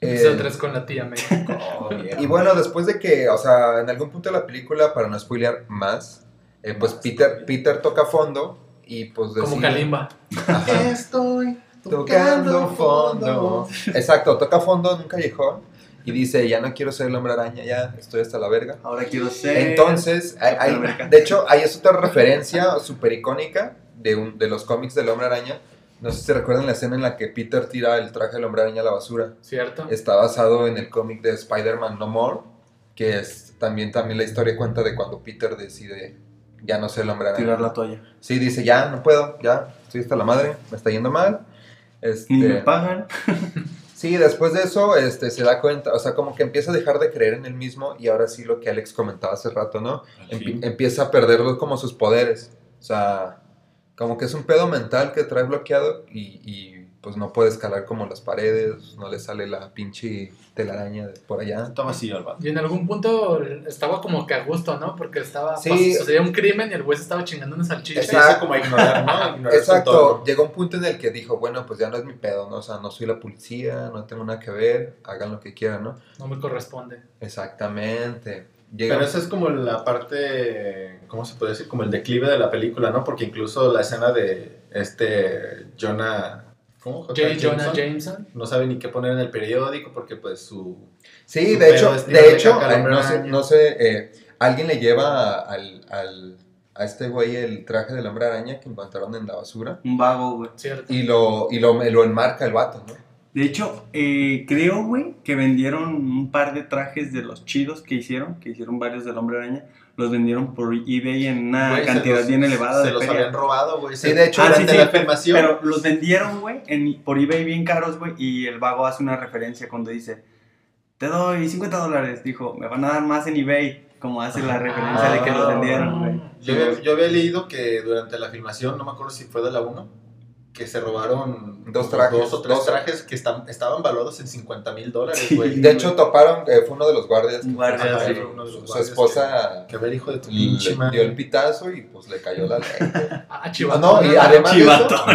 Eh, tres con la tía May. Oh. Y bueno, después de que, o sea, en algún punto de la película, para no spoilear más, eh, pues Más Peter. Peter toca fondo y pues Como decide- Kalimba. Ajá. Estoy tocando fondo. Exacto, toca fondo en un callejón y dice, ya no quiero ser el hombre araña, ya estoy hasta la verga. Ahora quiero ser. Entonces, hay- hay- de hecho, ahí es otra referencia súper icónica de, un- de los cómics del hombre araña. No sé si recuerdan la escena en la que Peter tira el traje del hombre araña a la basura. ¿Cierto? Está basado en el cómic de Spider-Man No More, que es también, también la historia cuenta de cuando Peter decide ya no ser el hombre araña. Tirar la toalla. Sí, dice, ya, no puedo, ya, estoy hasta la madre, me está yendo mal. Este, Ni me pagan. Sí, después de eso este, se da cuenta, o sea, como que empieza a dejar de creer en él mismo y ahora sí lo que Alex comentaba hace rato, ¿no? Empi- fin. empieza a perder como sus poderes. O sea, como que es un pedo mental que trae bloqueado y, y, pues no puede escalar como las paredes, no le sale la pinche telaraña de por allá. Toma así, al vato. Y en algún punto estaba como que a gusto, ¿no? Porque estaba. Sí. sucedía un crimen y el güey se estaba chingando una salchicha. Se hizo como a ignorar, ¿no? Ignorar Exacto, llegó un punto en el que dijo, bueno, pues ya no es mi pedo, ¿no? O sea, no soy la policía, no tengo nada que ver, hagan lo que quieran, ¿no? No me corresponde. Exactamente. Llega- Pero esa es como la parte, ¿cómo se puede decir? Como el declive de la película, ¿no? Porque incluso la escena de este Jonah... ¿Cómo? J. J. Jonah Jameson, Jameson. No sabe ni qué poner en el periódico porque pues su... Sí, Su de hecho, de hecho, eh, no sé, no sé eh, alguien le lleva al, al- a este güey el traje del hombre araña que encontraron en la basura Un vago, güey. ¿Cierto? y lo, y lo, lo enmarca el vato, ¿no? De hecho, eh, creo, güey, que vendieron un par de trajes de los chidos que hicieron, que hicieron varios del Hombre Araña, los vendieron por eBay en una cantidad los- bien elevada Se de los feria. habían robado, güey. Sí, de hecho, Ah, durante sí, la filmación... Pero los vendieron, güey, en- por eBay bien caros, güey, y el vago hace una referencia cuando dice, te doy 50 dólares, dijo, me van a dar más en eBay, como hace la referencia de que los Ah, vendieron, güey. Yo yo había leído que durante la filmación, no me acuerdo si fue de la 1, que se robaron Dos trajes, dos o tres dos. trajes que están, estaban valuados en 50 mil dólares, Sí. güey. De hecho, toparon, eh, fue uno de los guardias. que Un guardia, fue- Ajá, sí. fue uno de los su guardias esposa Que, que a ver, hijo de tu pinche madre. dio el pitazo y pues le cayó la ley. Ah, chivatón. no, y además de, eso,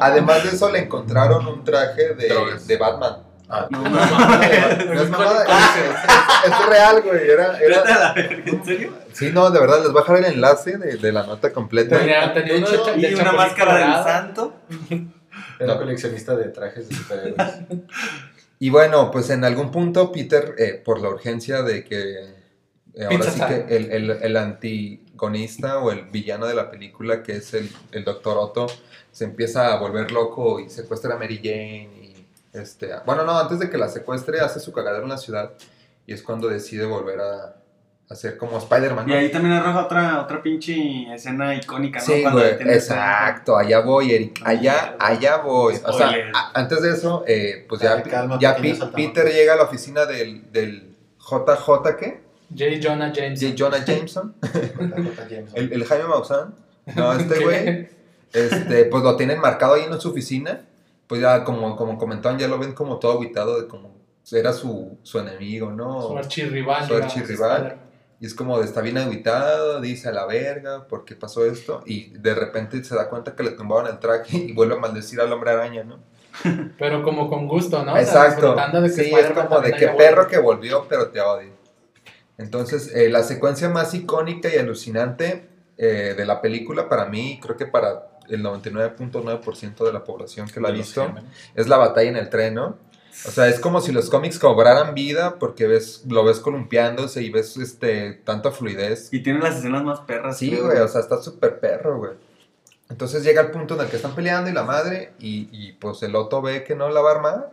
además de eso le encontraron un traje de, de Batman. Ah, No, No es mamada, es, es- es real, güey. Era, era- ¿En serio? Sí, no, de verdad, les voy a dejar el enlace de, de la nota completa. Tenía, tenía De hecho, Y de una máscara del santo. era No. coleccionista de trajes de superhéroes. Y bueno, pues en algún punto Peter, eh, por la urgencia de que eh, ahora sí que el, el, el antigonista o el villano de la película, que es el, el Doctor Otto, se empieza a volver loco y secuestra a Mary Jane. Este, bueno, no, antes de que la secuestre, hace su cagadero en la ciudad y es cuando decide volver a, ser como Spider-Man. Y ahí también arroja otra, otra pinche escena icónica, ¿no? Sí, Cuando güey, exacto, allá voy, Eric, allá, allá voy. O sea, antes de eso, eh, pues ya, calma. Peter llega a la oficina del, del JJ, ¿qué? J. Jonah Jameson. J. Jonah Jameson, el, el Jaime Maussan. No, este güey, este, pues lo tienen marcado ahí en su oficina. Pues ya, como, como comentaban, ya lo ven como todo aguitado de como era su, su enemigo, ¿no? Su archirrival. Su archirrival. Y es como de está bien aguitado, dice a la verga, ¿por qué pasó esto? Y de repente se da cuenta que le tumbaron el traje y vuelve a maldecir al hombre araña, ¿no? Pero como con gusto, ¿no? O sea, Exacto. disfrutando de que sí, es como de que haya perro que volvió, pero te odio. Entonces, eh, la secuencia más icónica y alucinante eh, de la película para mí, creo que para el 99.9% de la población que la ha visto, es la batalla en el tren, ¿no? O sea, es como si los cómics cobraran vida porque ves, lo ves columpiándose y ves este, tanta fluidez. Y tiene las escenas más perras. Sí, güey, o sea, está súper perro, güey. Entonces llega el punto en el que están peleando y la madre, y, y, pues el Otto ve que no la va a armar,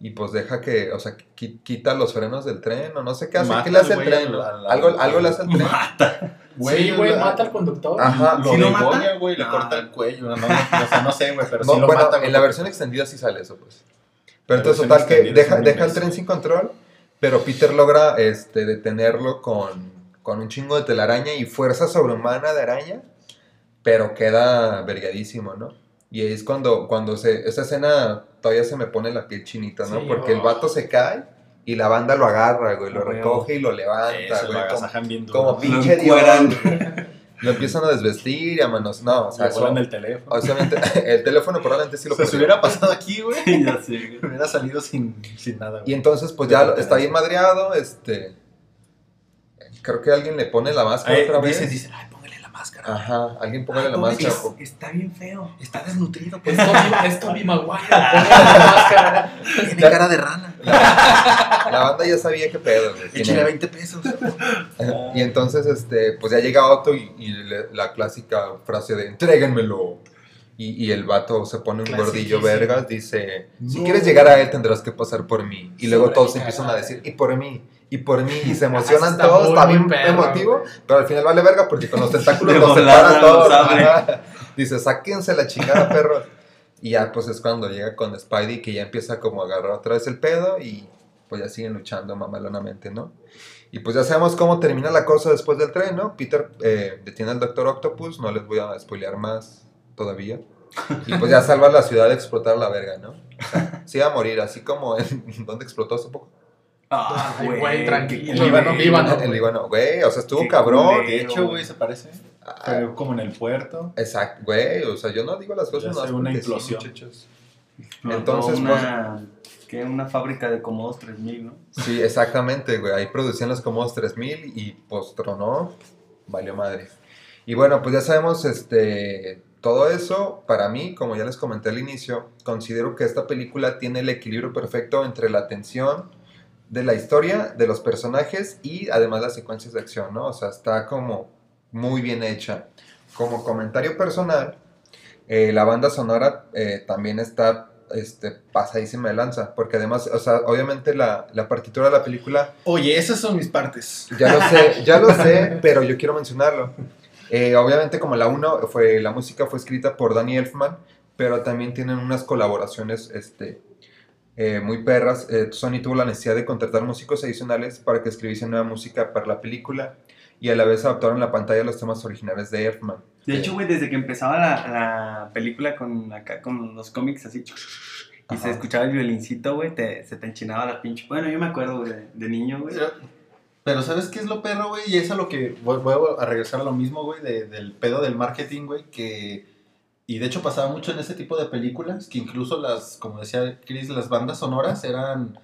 y pues deja que, o sea, qui- quita los frenos del tren o no sé qué hace. Mata ¿Qué le hace el güey tren? al- al- algo, al- algo le hace al tren. Mata. sí, güey, la- mata al conductor. Ajá. Lo ¿Sí lo mata? güey, le No. corta el cuello. No, no, o sea, no sé, güey, pero No, sí lo bueno, mata. güey, en la versión extendida sí sale eso, pues. Pero La entonces, total, que deja, deja el tren sin control, pero Peter logra este, detenerlo con, con un chingo de telaraña y fuerza sobrehumana de araña, pero queda vergadísimo, ¿no? Y es cuando, cuando se, esa escena todavía se me pone la piel chinita, ¿no? Sí, Porque el oh. vato se cae y la banda lo agarra, güey, lo güey. recoge y lo levanta, Eso, lo güey, como, agasajan bien duro. como Lo pinche encueran. Lo empiezan a desvestir y a manos, no, o sea, eso, el teléfono. obviamente, el teléfono probablemente sí lo O sea, perdió. hubiera pasado aquí, güey, ya sé, hubiera salido sin, sin nada. Y entonces, pues ya está bien madreado, este... Creo que alguien le pone la máscara Ahí otra vez. dice, dice, máscara. Ajá, alguien póngale Ah, la máscara. Está bien feo. Está desnutrido, pues. Es Toby Maguire, póngale la máscara. Tiene cara de rana. La banda ya sabía qué pedo, Échale era. 20 pesos. Y entonces, este, pues ya llega Otto y, y le- la clásica frase de entréguenmelo. Y, y el vato se pone un gordillo vergas, dice, si quieres llegar a él tendrás que pasar por mí. Y luego Sobre todos empiezan a decir, y por mí, y por mí, y se emocionan Está todos, está bien emotivo, pero al final vale verga porque con los tentáculos los separan todos. Dice, sáquense la chingada, perros. Y ya pues es cuando llega con Spidey que ya empieza como a agarrar otra vez el pedo y pues ya siguen luchando mamalonamente, ¿no? Y pues ya sabemos cómo termina la cosa después del tren, ¿no? Peter eh, detiene al Doctor Octopus, no les voy a spoilear más todavía. Y pues ya salva la ciudad de explotar la verga, ¿no? O sea, sí va a morir, así como en donde explotó hace poco. Ah, güey. güey, tranquilo, qué Líbano, culero. Líbano. el Líbano, güey, o sea, estuvo Qué cabrón. culero. De hecho, güey, se parece. Ah, como en el puerto. Exacto, güey, o sea, yo no digo las cosas más sé, una sí, implosión. muchachos. Entonces, una, ¿qué? una fábrica de Comodos 3000, ¿no? Sí, exactamente, güey. Ahí producían los Comodos 3000 y pues tronó, valió madre. Y bueno, pues ya sabemos este, todo eso. Para mí, como ya les comenté al inicio, considero que esta película tiene el equilibrio perfecto entre la tensión de la historia, de los personajes y además las secuencias de acción, ¿no? O sea, está como muy bien hecha. Como comentario personal, eh, la banda sonora eh, también está este, pasadísima de lanza, porque además, o sea, obviamente la, la partitura de la película Oye, esas son mis partes. ya lo sé, ya lo sé, pero yo quiero mencionarlo. Eh, obviamente, como la 1, fue, la música fue escrita por Danny Elfman, pero también tienen unas colaboraciones este, eh, muy perras. Eh, Sony tuvo la necesidad de contratar músicos adicionales para que escribiesen nueva música para la película y a la vez adaptaron la pantalla los temas originales de Elfman. De hecho, güey, desde que empezaba la, la película con acá con los cómics así y Ajá. se escuchaba el violincito, güey, te, se te enchinaba la pinche. Bueno, yo me acuerdo, güey, de, de niño, güey. Pero, pero ¿sabes qué es lo perro, güey? Y es a lo que voy, voy a regresar a lo mismo, güey, de- del pedo del marketing, güey, que... Y de hecho pasaba mucho en ese tipo de películas, que incluso las, como decía Chris, las bandas sonoras eran,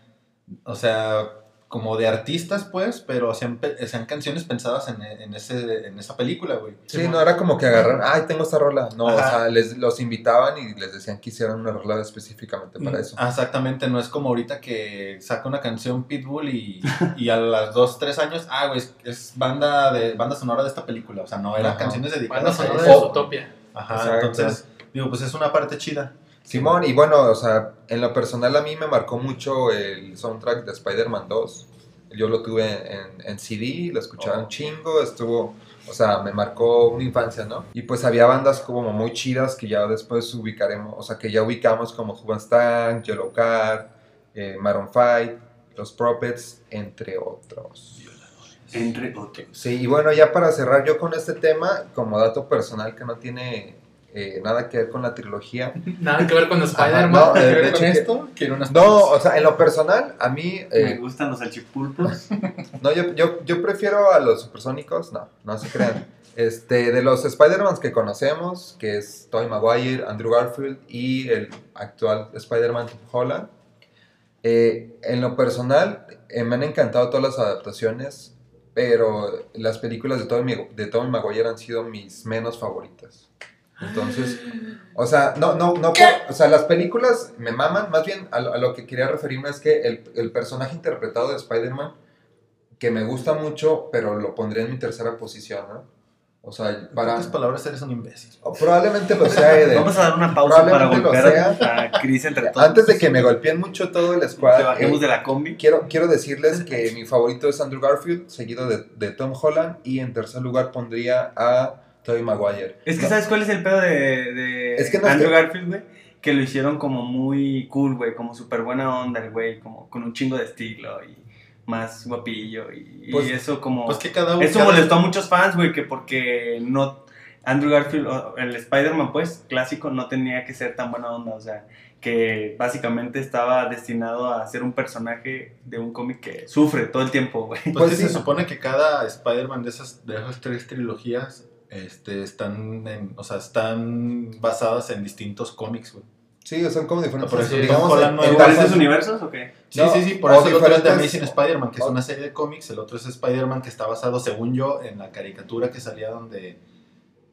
o sea, como de artistas, pues, pero hacían, hacían canciones pensadas en, en, ese, en esa película, güey. Sí, no era como que agarran, ay, tengo esta rola. No, o sea, les, los invitaban y les decían que hicieran una rola específicamente para Mm, eso. Exactamente, no es como ahorita que saca una canción Pitbull y, y a las dos, tres años, ah, güey, es, es banda de banda sonora de esta película. O sea, no eran Ajá. canciones Banda dedicadas a eso. de Zootopia. Ajá, Exacto. entonces, digo, pues es una parte chida. Simón, y bueno, o sea, en lo personal a mí me marcó mucho el soundtrack de Spider-Man 2. Yo lo tuve en, en CD, lo escuchaba un Oh. chingo, estuvo, o sea, me marcó una infancia, ¿no? Y pues había bandas como muy chidas que ya después ubicaremos, o sea, que ya ubicamos como Stang, Yellow Card, eh, Maroon 5, Los Prophets, entre otros. Entre otros. Sí, y bueno, ya para cerrar yo con este tema, como dato personal que no tiene eh, nada que ver con la trilogía, Nada que ver con Spider-Man. no, ¿Tiene que de ver hecho con que- esto? Quiero unas No, o sea, en lo personal, a mí, Me eh, gustan los salchipulpos. no, yo, yo, yo prefiero a los supersónicos, no, no se crean. Este, de los Spider-Man que conocemos, que es Tobey Maguire, Andrew Garfield y el actual Spider-Man Tom Holland, eh, en lo personal, eh, me han encantado todas las adaptaciones, pero las películas de Tobey, de Tobey Maguire han sido mis menos favoritas. Entonces, o sea, no, no, no, por- o sea, las películas me maman, más bien a, lo- a lo que quería referirme es que el, el personaje interpretado de Spider-Man, que me gusta mucho, pero lo pondría en mi tercera posición, ¿no? O sea, En para... pocas palabras, eres un imbécil. o probablemente lo sea Eder. Vamos a dar una pausa para golpear a Chris entre todos. Antes de que me golpeen mucho todo el Que squad, bajemos eh, de la combi. quiero, quiero decirles que mi favorito es Andrew Garfield, seguido de, de Tom Holland, y en tercer lugar pondría a Tobey Maguire. Es que, No, ¿sabes cuál es el pedo de, de Es que no es Andrew que- Garfield, güey? Que lo hicieron como muy cool, güey, como súper buena onda, el güey, como con un chingo de estilo y más guapillo y, y Pues- eso como... Pues que cada uno. eso cada- molestó a muchos fans, güey, que porque no... Andrew Garfield, o el Spider-Man, pues, clásico, no tenía que ser tan buena onda, o sea, que básicamente estaba destinado a ser un personaje de un cómic que sufre todo el tiempo, güey. Pues, Pues sí. se supone que cada Spider-Man de esas, de esas tres trilogías este, están, en- o sea, están basadas en distintos cómics, güey. Sí, son como diferentes. Por eso digamos, en- en ¿Diferentes universos o qué? Sí, No, sí, sí, por o eso el otro es de Amazing Spider-Man, que es o- una serie de cómics, el otro es Spider-Man que está basado, según yo, en la caricatura que salía donde...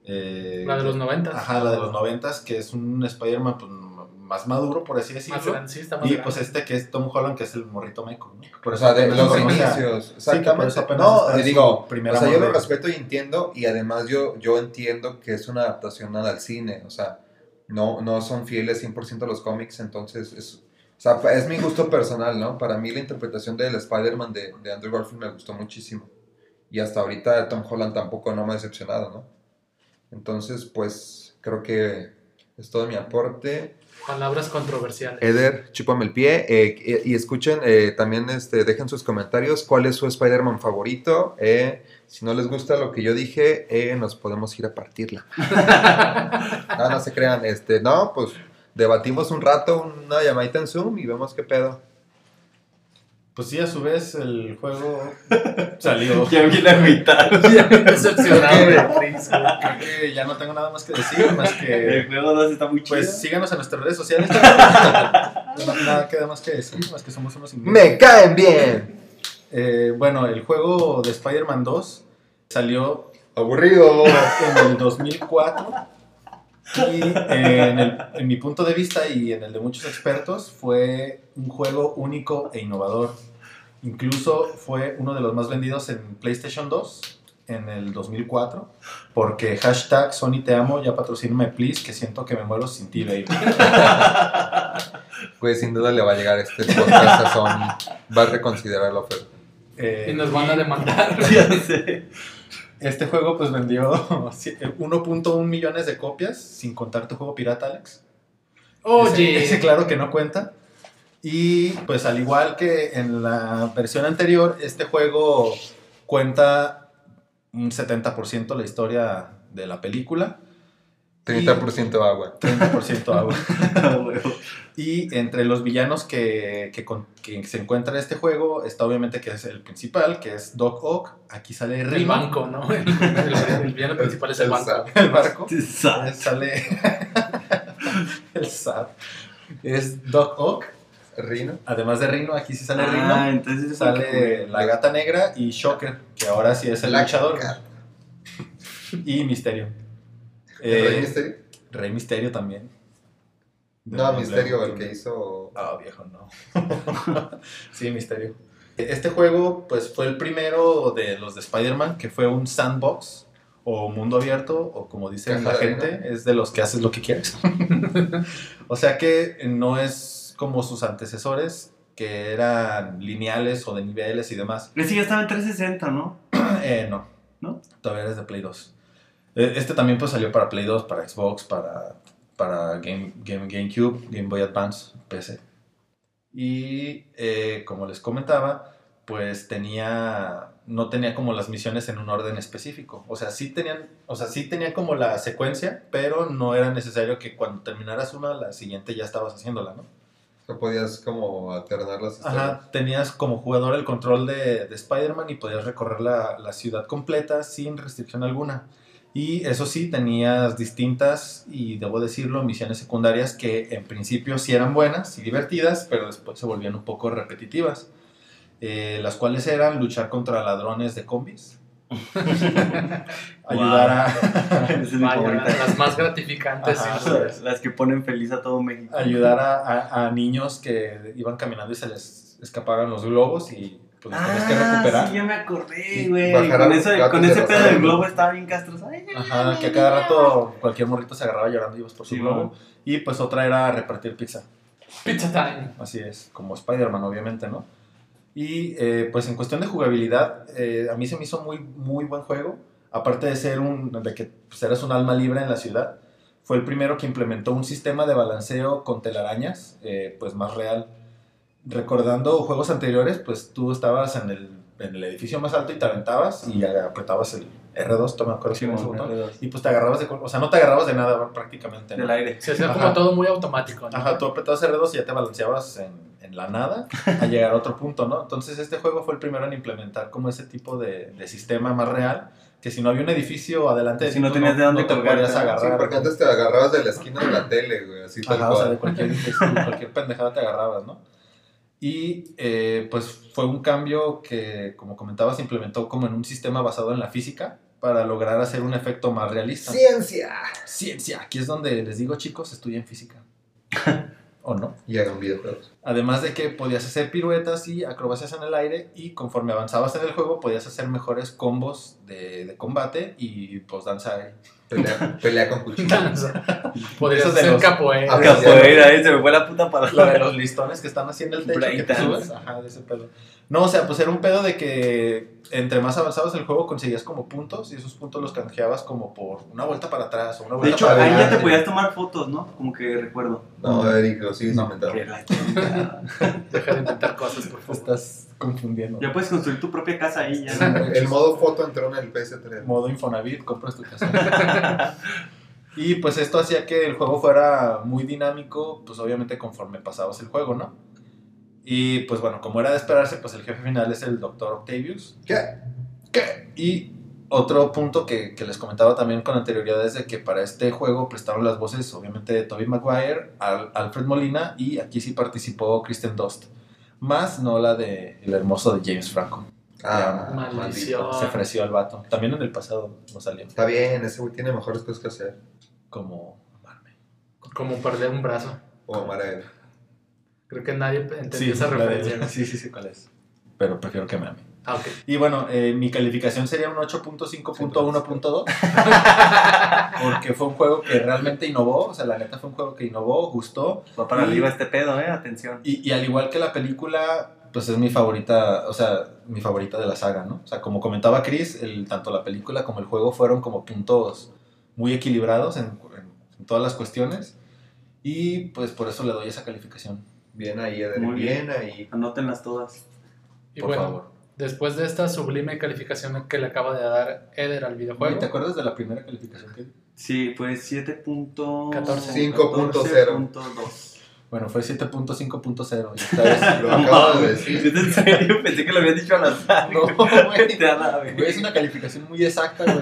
eh, La de los 90. Ajá, la de los noventas, que es un Spider-Man pues, más maduro, por así Más decirlo. sí, está más Y grande. pues este que es Tom Holland, que es el morrito meco, ¿no? Por O eso sea, de los inicios. Sí, Exactamente. eso apenas no, digo, primer o sea, yo lo respeto y entiendo, y además yo, yo entiendo que es una adaptación al cine, o sea, no, no son fieles 100% a los cómics, entonces es, o sea, es mi gusto personal, ¿no? Para mí la interpretación del Spider-Man de, de Andrew Garfield me gustó muchísimo. Y hasta ahorita Tom Holland tampoco no me ha decepcionado, ¿no? Entonces, pues, creo que es todo mi aporte. Palabras controversiales. Eder, chúpame el pie. eh, y escuchen, eh, también este, dejen sus comentarios cuál es su Spider-Man favorito. eh, si no les gusta lo que yo dije, nos podemos ir a partirla. no, no se crean. Este, no, pues debatimos un rato, una llamadita en Zoom y vemos qué pedo. Pues sí, a su vez el juego salió. Ya viene agüitado. Decepcionado de Chris, güey. Creo que ya no tengo nada más que decir, más que... El juego 2 está muy chido. Pues síganos en nuestras redes sociales. No, nada queda más que decir, más que somos unos imbéciles. ¡Me caen bien! Eh, bueno, el juego de Spider-Man 2 salió Aburrido. en el 2004 y en, el- en mi punto de vista y en el de muchos expertos fue un juego único e innovador. Incluso fue uno de los más vendidos en PlayStation 2 en el 2004 porque hashtag Sony te amo, ya patrocíname please, que siento que me muero sin ti, baby. Pues sin duda le va a llegar este podcast a Sony. Va a reconsiderar la oferta. Eh, Y nos van a demandar. Ya sé. Este juego pues vendió 1.1 millones de copias, sin contar tu juego pirata, Alex. Oye. Ese, ese claro que no cuenta. Y pues al igual que en la versión anterior, este juego cuenta un 70% la historia de la película, 30% agua. 30% agua. Y entre los villanos que, que, con- que se encuentra en este juego está obviamente que es el principal, que es Doc Ock. Aquí sale El Rima, banco, ¿no? El, el- el villano principal es el banco. el barco. Sa- sale el SAT. Es Doc Ock. Rino. Además de Rino, aquí sí sale Ah, Rino. entonces es Sale la gata negra y Shocker, que ahora sí es el luchador. Cat. Y Misterio. ¿El Eh, Rey Misterio? Rey Misterio también. No, Misterio, el que hizo. Ah, viejo, no. sí, Misterio. Este juego, pues, fue el primero de los de Spider-Man, que fue un sandbox o mundo abierto, o como dice la gente, es de los que haces lo que quieres. o sea que no es como sus antecesores, que eran lineales o de niveles y demás. Ese ya estaba en 360, ¿no? Eh, no. ¿No? Todavía es de Play 2. Eh, Este también pues salió para Play 2, para Xbox, para, para Game, Game, GameCube, Game Boy Advance, PC. Y eh, como les comentaba, pues tenía no tenía como las misiones en un orden específico. O sea, sí tenían, o sea, sí tenía como la secuencia, pero no era necesario que cuando terminaras una, la siguiente ya estabas haciéndola, ¿no? O sea, podías como alternar las historias. Ajá, tenías como jugador el control de, de Spider-Man y podías recorrer la, la ciudad completa sin restricción alguna. Y eso sí, tenías distintas, y debo decirlo, misiones secundarias que en principio sí eran buenas y divertidas, pero después se volvían un poco repetitivas. Eh, las cuales eran luchar contra ladrones de combis, ayudar a, es las más gratificantes. Ajá. sí. Las, que ponen feliz a todo México. ayudar a, a- a niños que iban caminando y se les escapaban los globos y pues los tenías que recuperar. Ah, sí, ya me acordé, güey. Con, eso- con ese pedo del globo estaba bien castroso. Ajá, que a cada rato cualquier morrito se agarraba llorando y ibas por su Sí, globo. ¿no? Y pues otra era repartir pizza. Pizza time. Así es, como Spider-Man, obviamente, ¿no? Y eh, pues en cuestión de jugabilidad, eh, a mí se me hizo muy, muy buen juego. Aparte de ser un, de que pues, eras un alma libre en la ciudad, fue el primero que implementó un sistema de balanceo con telarañas, eh, pues más real. Recordando juegos anteriores, pues tú estabas en el, en el edificio más alto y te aventabas y apretabas el R2, toma acuerdo Sí, bueno, botón, R2. y pues te agarrabas de, o sea, no te agarrabas de nada prácticamente. ¿no? Del aire. Se hacía Ajá. como todo muy automático. ¿no? Ajá, tú apretabas R2 y ya te balanceabas en, en la nada a llegar a otro punto, ¿no? Entonces este juego fue el primero en implementar como ese tipo de, de sistema más real, que si no había un edificio adelante de Si no tenías de dónde te colgarte. podías Sí, agarrar. porque antes te agarrabas de la esquina de la tele, güey, así tal Ajá, o sea, de cual. cualquier, de cualquier pendejada te agarrabas, ¿no? Y eh, pues fue un cambio que, como comentabas, se implementó como en un sistema basado en la física para lograr hacer un efecto más realista. ¡Ciencia! Ciencia, aquí es donde les digo, chicos, estudien física. ¿O no? Y hagan videojuegos. Además de que podías hacer piruetas y acrobacias en el aire y conforme avanzabas en el juego podías hacer mejores combos de, de combate y pues danza. Pelea, pelea con cuchillo. Podrías Eso de hacer los- capoeira. Ah, Capoeira, ahí se me fue la puta La de palabra. los listones que están haciendo el techo que te subes. Ajá, de ese pedo. No, o sea, pues era un pedo de que entre más avanzabas el juego conseguías como puntos y esos puntos los canjeabas como por una vuelta para atrás o una De vuelta hecho, para ahí ya te podías tomar fotos, ¿no? Como que recuerdo. No, Eric, lo sigues No. inventando. Deja de inventar cosas, por favor. estás confundiendo. Ya puedes construir tu propia casa ahí. Ya. El modo foto entró en el PS3. modo Infonavit, compras tu casa. y pues esto hacía que el juego fuera muy dinámico, pues obviamente conforme pasabas el juego, ¿no? Y pues bueno, como era de esperarse, pues el jefe final es el Dr. Octavius. ¿Qué? ¿Qué? Y otro punto que, que les comentaba también con anterioridad es de que para este juego prestaron las voces, obviamente, de Tobey Maguire, Al- Alfred Molina y aquí sí participó Kristen Dust. Más no la de el hermoso de James Franco. Ah, Maldición. Se ofreció al vato. También en el pasado no salió. Está bien, ese güey tiene mejores cosas que hacer. Como amarme. Como perder un brazo. O amar a él. Creo que nadie entendió Sí, esa de- referencia. sí, sí, sí, cuál es. Pero prefiero que me ame. Ah. Y bueno, eh, mi calificación sería un 8.5.1.2. porque fue un juego que realmente innovó. O sea, la neta fue un juego que innovó, gustó. Va para Y- arriba este pedo, eh. Atención. Y, y al igual que la película, pues es mi favorita, o sea, mi favorita de la saga, ¿no? O sea, como comentaba Chris, el, tanto la película como el juego fueron como puntos muy equilibrados en, en- en todas las cuestiones. Y pues por eso le doy esa calificación, Bien ahí, Eder. Muy Bien ahí. Anótenlas todas. Y por bueno, favor. Después de esta sublime calificación que le acaba de dar Eder al videojuego, ¿Te acuerdas de la primera calificación que? Sí, pues 7.14. 5.0. Bueno, fue 7.5.0. y esta vez- Lo acabo de decir. ¿Es en serio? Pensé que lo había dicho al azar. No. Güey, es una calificación muy exacta, güey.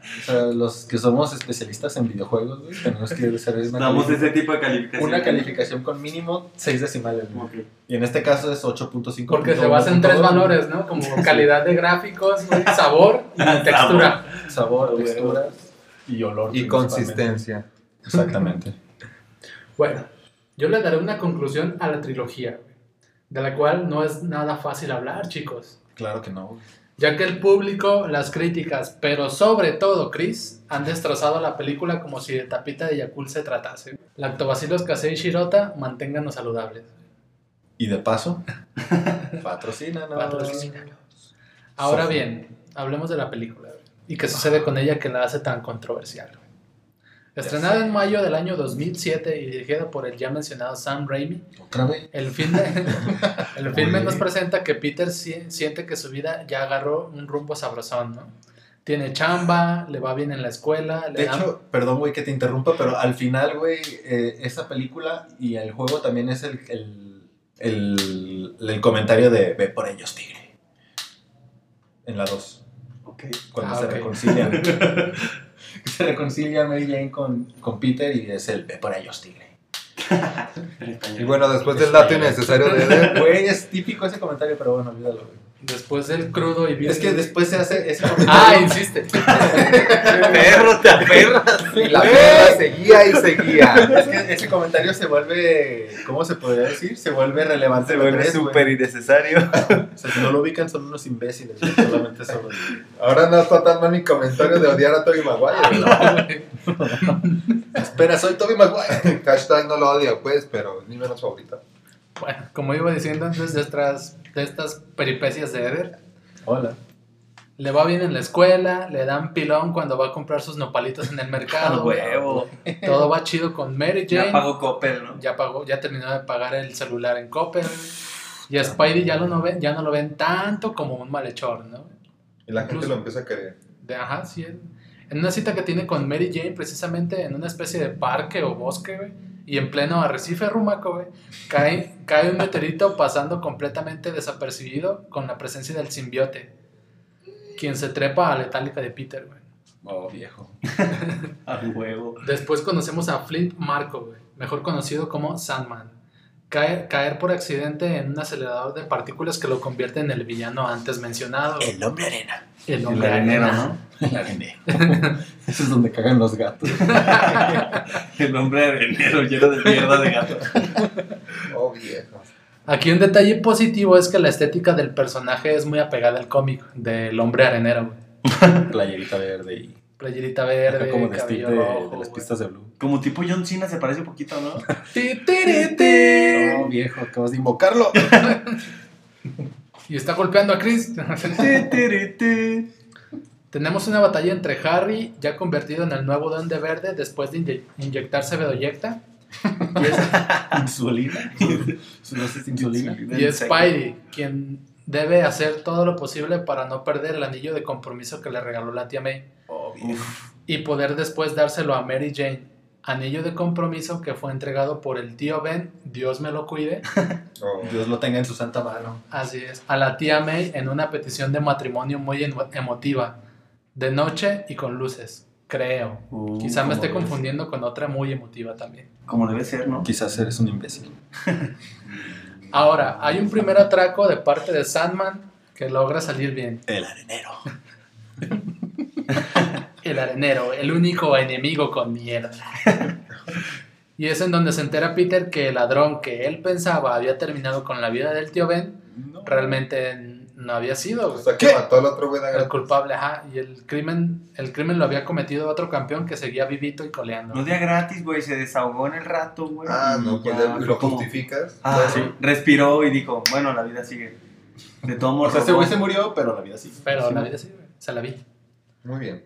O sea, los que somos especialistas en videojuegos, güey, tenemos que hacer una, Damos calific- ese tipo de calificación. una calificación con mínimo 6 decimales, güey. Y en este caso es 8.5. porque se basa en tres valores, ¿no? Como calidad de gráficos, güey, sabor y textura. Sabor, Güey. texturas y olor. Y consistencia. Exactamente. Bueno, yo le daré una conclusión a la trilogía, de la cual no es nada fácil hablar, chicos. Claro que no, güey. Ya que el público, las críticas, pero sobre todo Chris, han destrozado la película como si de tapita de Yakult se tratase. Lactobacilos Casei Shirota, manténganos saludables. Y de paso, patrocínanos. Patrocínanos. Ahora bien, hablemos de la película. ¿Y qué sucede con ella que la hace tan controversial? Estrenada en mayo del año 2007 y dirigida por el ya mencionado Sam Raimi, Otra vez. el filme, el filme nos presenta que Peter si- siente que su vida ya agarró un rumbo sabrosón, ¿no? Tiene chamba, le va bien en la escuela, le De dan- hecho, perdón, güey, que te interrumpa, pero al final, güey, eh, esa película y el juego también es el, el, el, el comentario de ve por ellos, tigre. En la 2, Ok. cuando Ah, se reconcilian. se reconcilia Mary Jane con, con Peter y es el ve por ellos, tigre. Y bueno, después del dato innecesario de Eder, Güey, es típico ese comentario, pero bueno, olvídalo, güey. Después del crudo y Es que después se hace ese Ah, insiste. Perro, te aferras. Y la perra seguía y seguía. Es que ese comentario se vuelve, ¿cómo se podría decir? Se vuelve relevante. Se vuelve súper innecesario. O sea, si no lo ubican son unos imbéciles, solamente sobre. Ahora no está tan mal mi comentario de odiar a Toby Maguire. Espera, soy Toby Maguire. Hashtag no lo odio, pues, pero es mi menos favorita. Bueno, como iba diciendo antes de estas, de estas peripecias de Eder, Hola. le va bien en la escuela, le dan pilón cuando va a comprar sus nopalitos en el mercado. huevo. Todo va chido con Mary Jane. Ya pagó Coppel, ¿no? ya pagó, ya terminó de pagar el celular en Coppel. Y a Spidey ya, lo no ven, ya no lo ven tanto como un malhechor, ¿no? Y la gente Incluso- lo empieza a querer. De, ajá, sí. En una cita que tiene con Mary Jane, precisamente en una especie de parque o bosque, güey, y en pleno arrecife rumaco, güey, cae, cae un meteorito pasando completamente desapercibido con la presencia del simbiote, quien se trepa a la etálica de Peter, güey. Oh, viejo. A huevo. Después conocemos a Flint Marco, güey, mejor conocido como Sandman. Cae- caer por accidente en un acelerador de partículas que lo convierte en el villano antes mencionado. El hombre arena. El El hombre arenero, arena. ¿no? El arenero. Eso es donde cagan los gatos. El hombre arenero lleno de mierda de gato. Oh, viejo. Aquí un detalle positivo es que la estética del personaje es muy apegada al cómic del hombre arenero, güey. Playerita verde y. Playerita verde, como de Steve cabello de, rojo. de las güey. pistas de Blue. Como tipo John Cena se parece un poquito, ¿no? Ti, tiri, ti. No, viejo, acabas de invocarlo. Y está golpeando a Chris. Tenemos una batalla entre Harry, ya convertido en el nuevo Duende Verde después de inye- inyectarse Bedoyecta, y es, Insulina. Insulina. y es Spidey, quien debe hacer todo lo posible para no perder el anillo de compromiso que le regaló la tía May Oh, y poder después dárselo a Mary Jane. Anillo de compromiso que fue entregado por el tío Ben, Dios me lo cuide, Oh. Dios lo tenga en su santa mano. así es, a la tía May en una petición de matrimonio muy emo- emotiva, de noche y con luces, creo. Uh, Quizá me esté confundiendo con otra muy emotiva también. Como debe ser, ¿no? Quizás eres un imbécil. Ahora, hay un primer atraco de parte de Sandman que logra salir bien. El arenero. El arenero, el único enemigo con mierda. Y es en donde se entera Peter que el ladrón que él pensaba había terminado con la vida del tío Ben, realmente no había sido O sea, que mató al otro güey de el culpable, ajá, y el crimen, el crimen lo había cometido otro campeón que seguía vivito y coleando. No día gratis, güey. Se desahogó en el rato, güey. Ah, no, pues ya lo como- justificas. Ah, Sí. Respiró y dijo, bueno, la vida sigue. De todo modo. O sea, ese güey se murió, pero la vida sí. Pero Sí. la vida sí, güey, se la vi. Muy bien.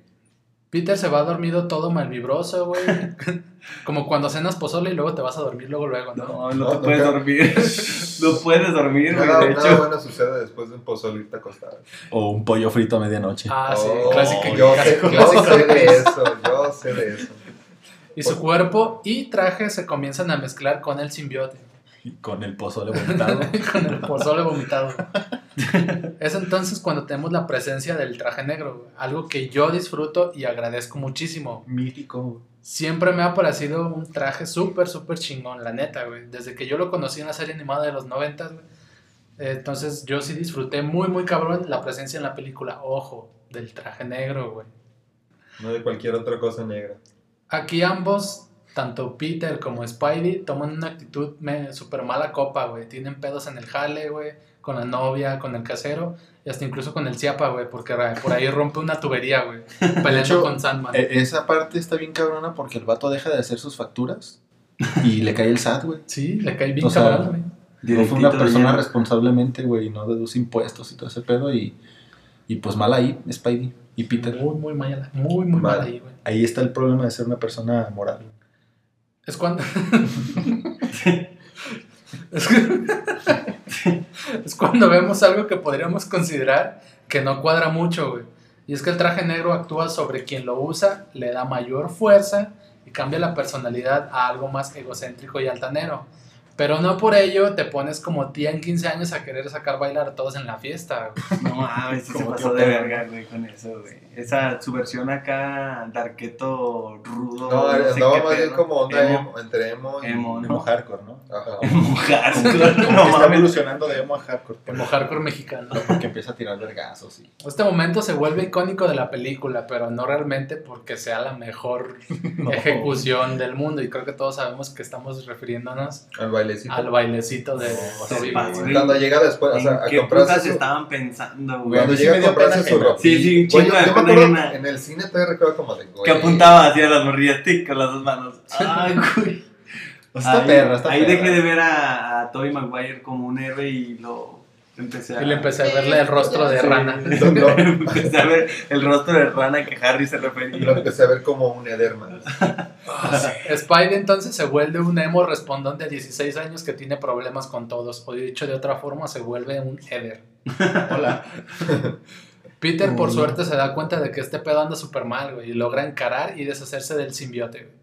Peter se va dormido todo malvibroso, güey. Como cuando cenas pozole y luego te vas a dormir luego, luego, ¿no? No, no, No, te puedes nunca. dormir. no puedes dormir, güey. Nada, De nada hecho, bueno sucede después de un pozole irte acostado. O un pollo frito a medianoche. Ah, sí, Oh, clásico. Yo sé, clásico, yo clásico sé de eso, yo sé de eso. Y su cuerpo y traje se comienzan a mezclar con el simbiote, Con el pozole vomitado. con el pozole vomitado. Es entonces cuando tenemos la presencia del traje negro, algo que yo disfruto y agradezco muchísimo. Mítico. Siempre me ha parecido un traje súper, súper chingón, la neta, güey. Desde que yo lo conocí en la serie animada de los 90, güey. Entonces yo sí disfruté muy, muy cabrón la presencia en la película. Ojo, del traje negro, güey. No de cualquier otra cosa negra. Aquí ambos, tanto Peter como Spidey, toman una actitud me- súper mala copa, güey. Tienen pedos en el jale, güey. Con la novia, con el casero. Y hasta incluso con el ciapa, güey. Porque por ahí rompe una tubería, güey. Peleando hecho, con Sandman. E- esa parte está bien cabrona porque el vato deja de hacer sus facturas y le cae el SAT, güey. sí, le cae bien o sea, cabrón, güey. No fue una persona responsablemente, güey, y no deduce impuestos y todo ese pedo. Y, y pues mal ahí, Spidey y Peter. Muy, muy mala. Muy, muy Mal. mal ahí, güey. Ahí está el problema de ser una persona moral. Es cuando. es, que- es cuando vemos algo que podríamos considerar que no cuadra mucho, güey. Y es que el traje negro actúa sobre quien lo usa, le da mayor fuerza y cambia la personalidad a algo más egocéntrico y altanero. Pero no por ello te pones como tía en 15 años a querer sacar bailar a todos en la fiesta. güey. No mames, se pasó de verga, güey, con eso, güey. Esa, su versión acá, Darketo rudo. No, sé andaba qué más bien como onda Emo. emo, entre emo y... Emo, ¿no? Emo hardcore, ¿no? Ajá. Emo hardcore, Como no que está evolucionando de emo a hardcore. pero- Como hardcore mexicano. Porque empieza a tirar vergazos y... Este momento se vuelve icónico de la película, pero no realmente porque sea la mejor ejecución del mundo. Y creo que todos sabemos que estamos refiriéndonos Al bailecito. al bailecito de No, pasó. Cuando llega después, o sea, ¿En a qué comprarse putas su... estaban pensando, güey? Cuando sí llega a comprarse su ropa. Sí, sí, un Acuerdo en el cine todavía recuerdo como de, güey. Que apuntaba así a las morrillas, tic, con las dos manos. Ay, güey. Está ahí, perra, está ahí perra. dejé de ver a, a Tobey Maguire como un héroe y lo empecé a... Y le empecé a verle el rostro de Sí. rana. Lo, lo- empecé a ver el rostro de rana que Harry se lo refería. empecé a ver como un Ederman. Spidey entonces se vuelve un emo respondón de 16 años que tiene problemas con todos. O dicho de otra forma, se vuelve un Eder. Hola. Peter, por Mm. suerte, se da cuenta de que este pedo anda súper mal, güey, y logra encarar y deshacerse del simbiote, güey,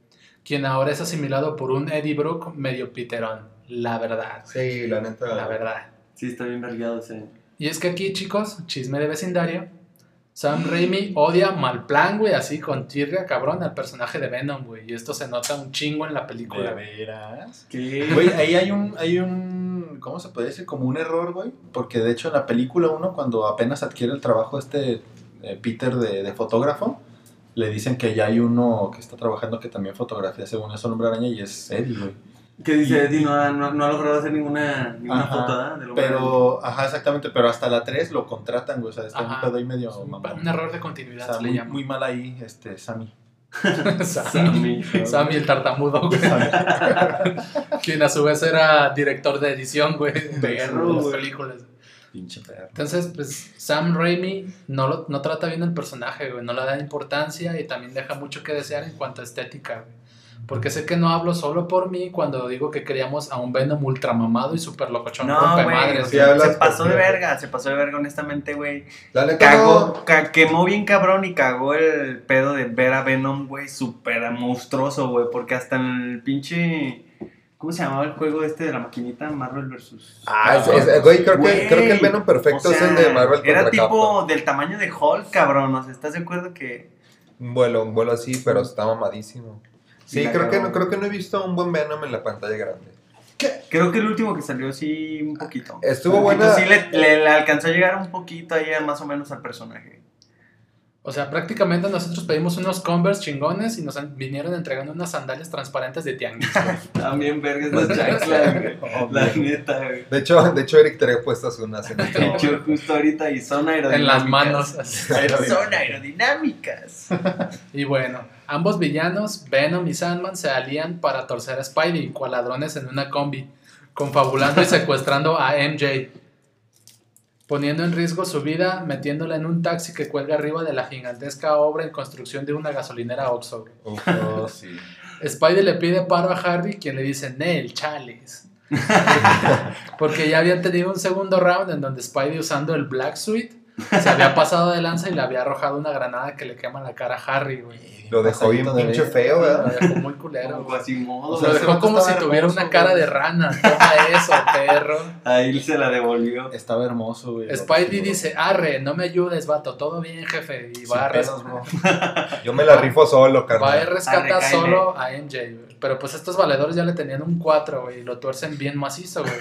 quien ahora es asimilado por un Eddie Brooke medio piterón. La verdad, Sí, la neta. la verdad. Sí, está bien vergueado ese. Y es que aquí, chicos, chisme de vecindario, Sam Raimi odia mal plan, güey, así con tirria, cabrón, al personaje de Venom, güey. Y esto se nota un chingo en la ¿De película. veras? ¿Qué? Güey, ahí hay un, hay un, ¿cómo se puede decir? Como un error, güey. Porque de hecho en la película uno, cuando apenas adquiere el trabajo este eh, Peter de, de fotógrafo, le dicen que ya hay uno que está trabajando que también fotografía según eso el hombre araña y es Eddie, güey. ¿Qué dice Eddie? No, ha- no, no ha logrado hacer ninguna, ninguna Ajá, foto. Del hombre Pero, ajá, exactamente, pero hasta la 3 lo contratan, güey. O sea, está Ajá. un pedo ahí medio Un, mamón. un error de O continuidad, sea, se le muy, llama. muy mal ahí, este, Sammy. Sammy. Sammy. El tartamudo, güey. Quien a su vez era director de edición, güey, de las películas. Pinche perro. Entonces, pues Sam Raimi no, lo- no trata bien el personaje, güey, no le da importancia y también deja mucho que desear en cuanto a estética, güey. Porque sé que no hablo solo por mí cuando digo que queríamos a un Venom ultramamado y super locochón No, güey, madres. sea, hablas se pasó de verga, se pasó de verga, honestamente, güey. Neta Cagó, no- ca- quemó bien cabrón y cagó el pedo de ver a Venom, güey, súper monstruoso, güey, porque hasta en el pinche... ¿Cómo se llamaba el juego este de la maquinita? Marvel vs. Ah, es- es- güey, creo que, Güey, creo que el Venom perfecto o es el de Marvel Era tipo Capcom. del tamaño de Hulk, cabrón, o sea, ¿estás de acuerdo que...? Un vuelo, un vuelo así, pero está mamadísimo. Sí, creo que, no, creo que no he visto un buen Venom en la pantalla grande. Creo que el último que salió sí, un poquito. Estuvo Un poquito, buena. Sí, le, le- le alcanzó a llegar un poquito ahí más o menos al personaje. O sea, prácticamente nosotros pedimos unos Converse chingones y nos han- vinieron entregando unas sandalias transparentes de tianguis. También vergas las chanclas, güey. La neta, güey. De hecho, de hecho Eric trae puestas unas en el De hecho, justo ahorita y son aerodinámicas. en las manos. Son aerodinámicas. Y bueno, ambos villanos, Venom y Sandman, se alían para torcer a Spidey, cual ladrones en una combi, confabulando y secuestrando a MJ, poniendo en riesgo su vida, metiéndola en un taxi que cuelga arriba de la gigantesca obra en construcción de una gasolinera Oxxo. Oh, sí. Spidey le pide paro a Harvey, quien le dice, Nel, chales. Porque ya habían tenido un segundo round en donde Spidey usando el Black Suite se había pasado de lanza y le había arrojado una granada que le quema la cara a Harry, güey. Lo dejó bien pinche feo, Lo ¿verdad? dejó muy culero. Como güey. Quasimodo. O sea, Lo dejó como si tuviera hermoso, una cara güey. de rana. Toma eso, perro. Ahí se la devolvió. Estaba hermoso, güey. Spidey dice, arre, no me ayudes, vato, todo bien, jefe. Y va a, res- pedos, bro. Yo me la rifo solo, va a carnal. rescatar solo a MJ, güey. Pero pues estos valedores ya le tenían un 4, güey, y lo tuercen bien macizo, güey.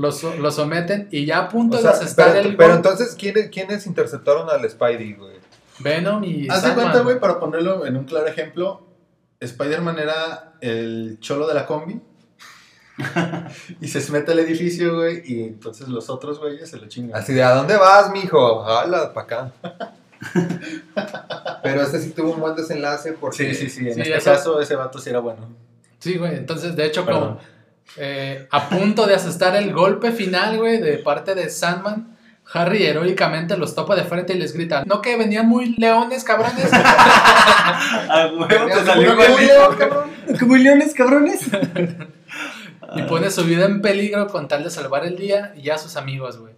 Lo, so- lo someten y ya a punto O sea, de asestar pero, el pero entonces, ¿quiénes, ¿quiénes interceptaron al Spidey, güey? Venom y Haz de cuenta, güey, para ponerlo en un claro ejemplo, Spider-Man era el cholo de la combi. y se mete al edificio, güey, y entonces los otros güeyes se lo chingan. Así de, ¿a dónde vas, mijo? Jala, para acá. Pero este sí tuvo un buen desenlace porque... Sí, sí, sí. En Sí, este eso- caso, ese vato sí era bueno. Sí, güey, entonces de hecho Perdón. como eh, a punto de asestar el golpe final, güey, de parte de Sandman, Harry heroicamente los topa de frente y les grita, ¿no que venían muy leones, cabrones? A huevo, te salió cabrón. ¿Como leones, cabrones? y pone su vida en peligro con tal de salvar el día y a sus amigos, güey.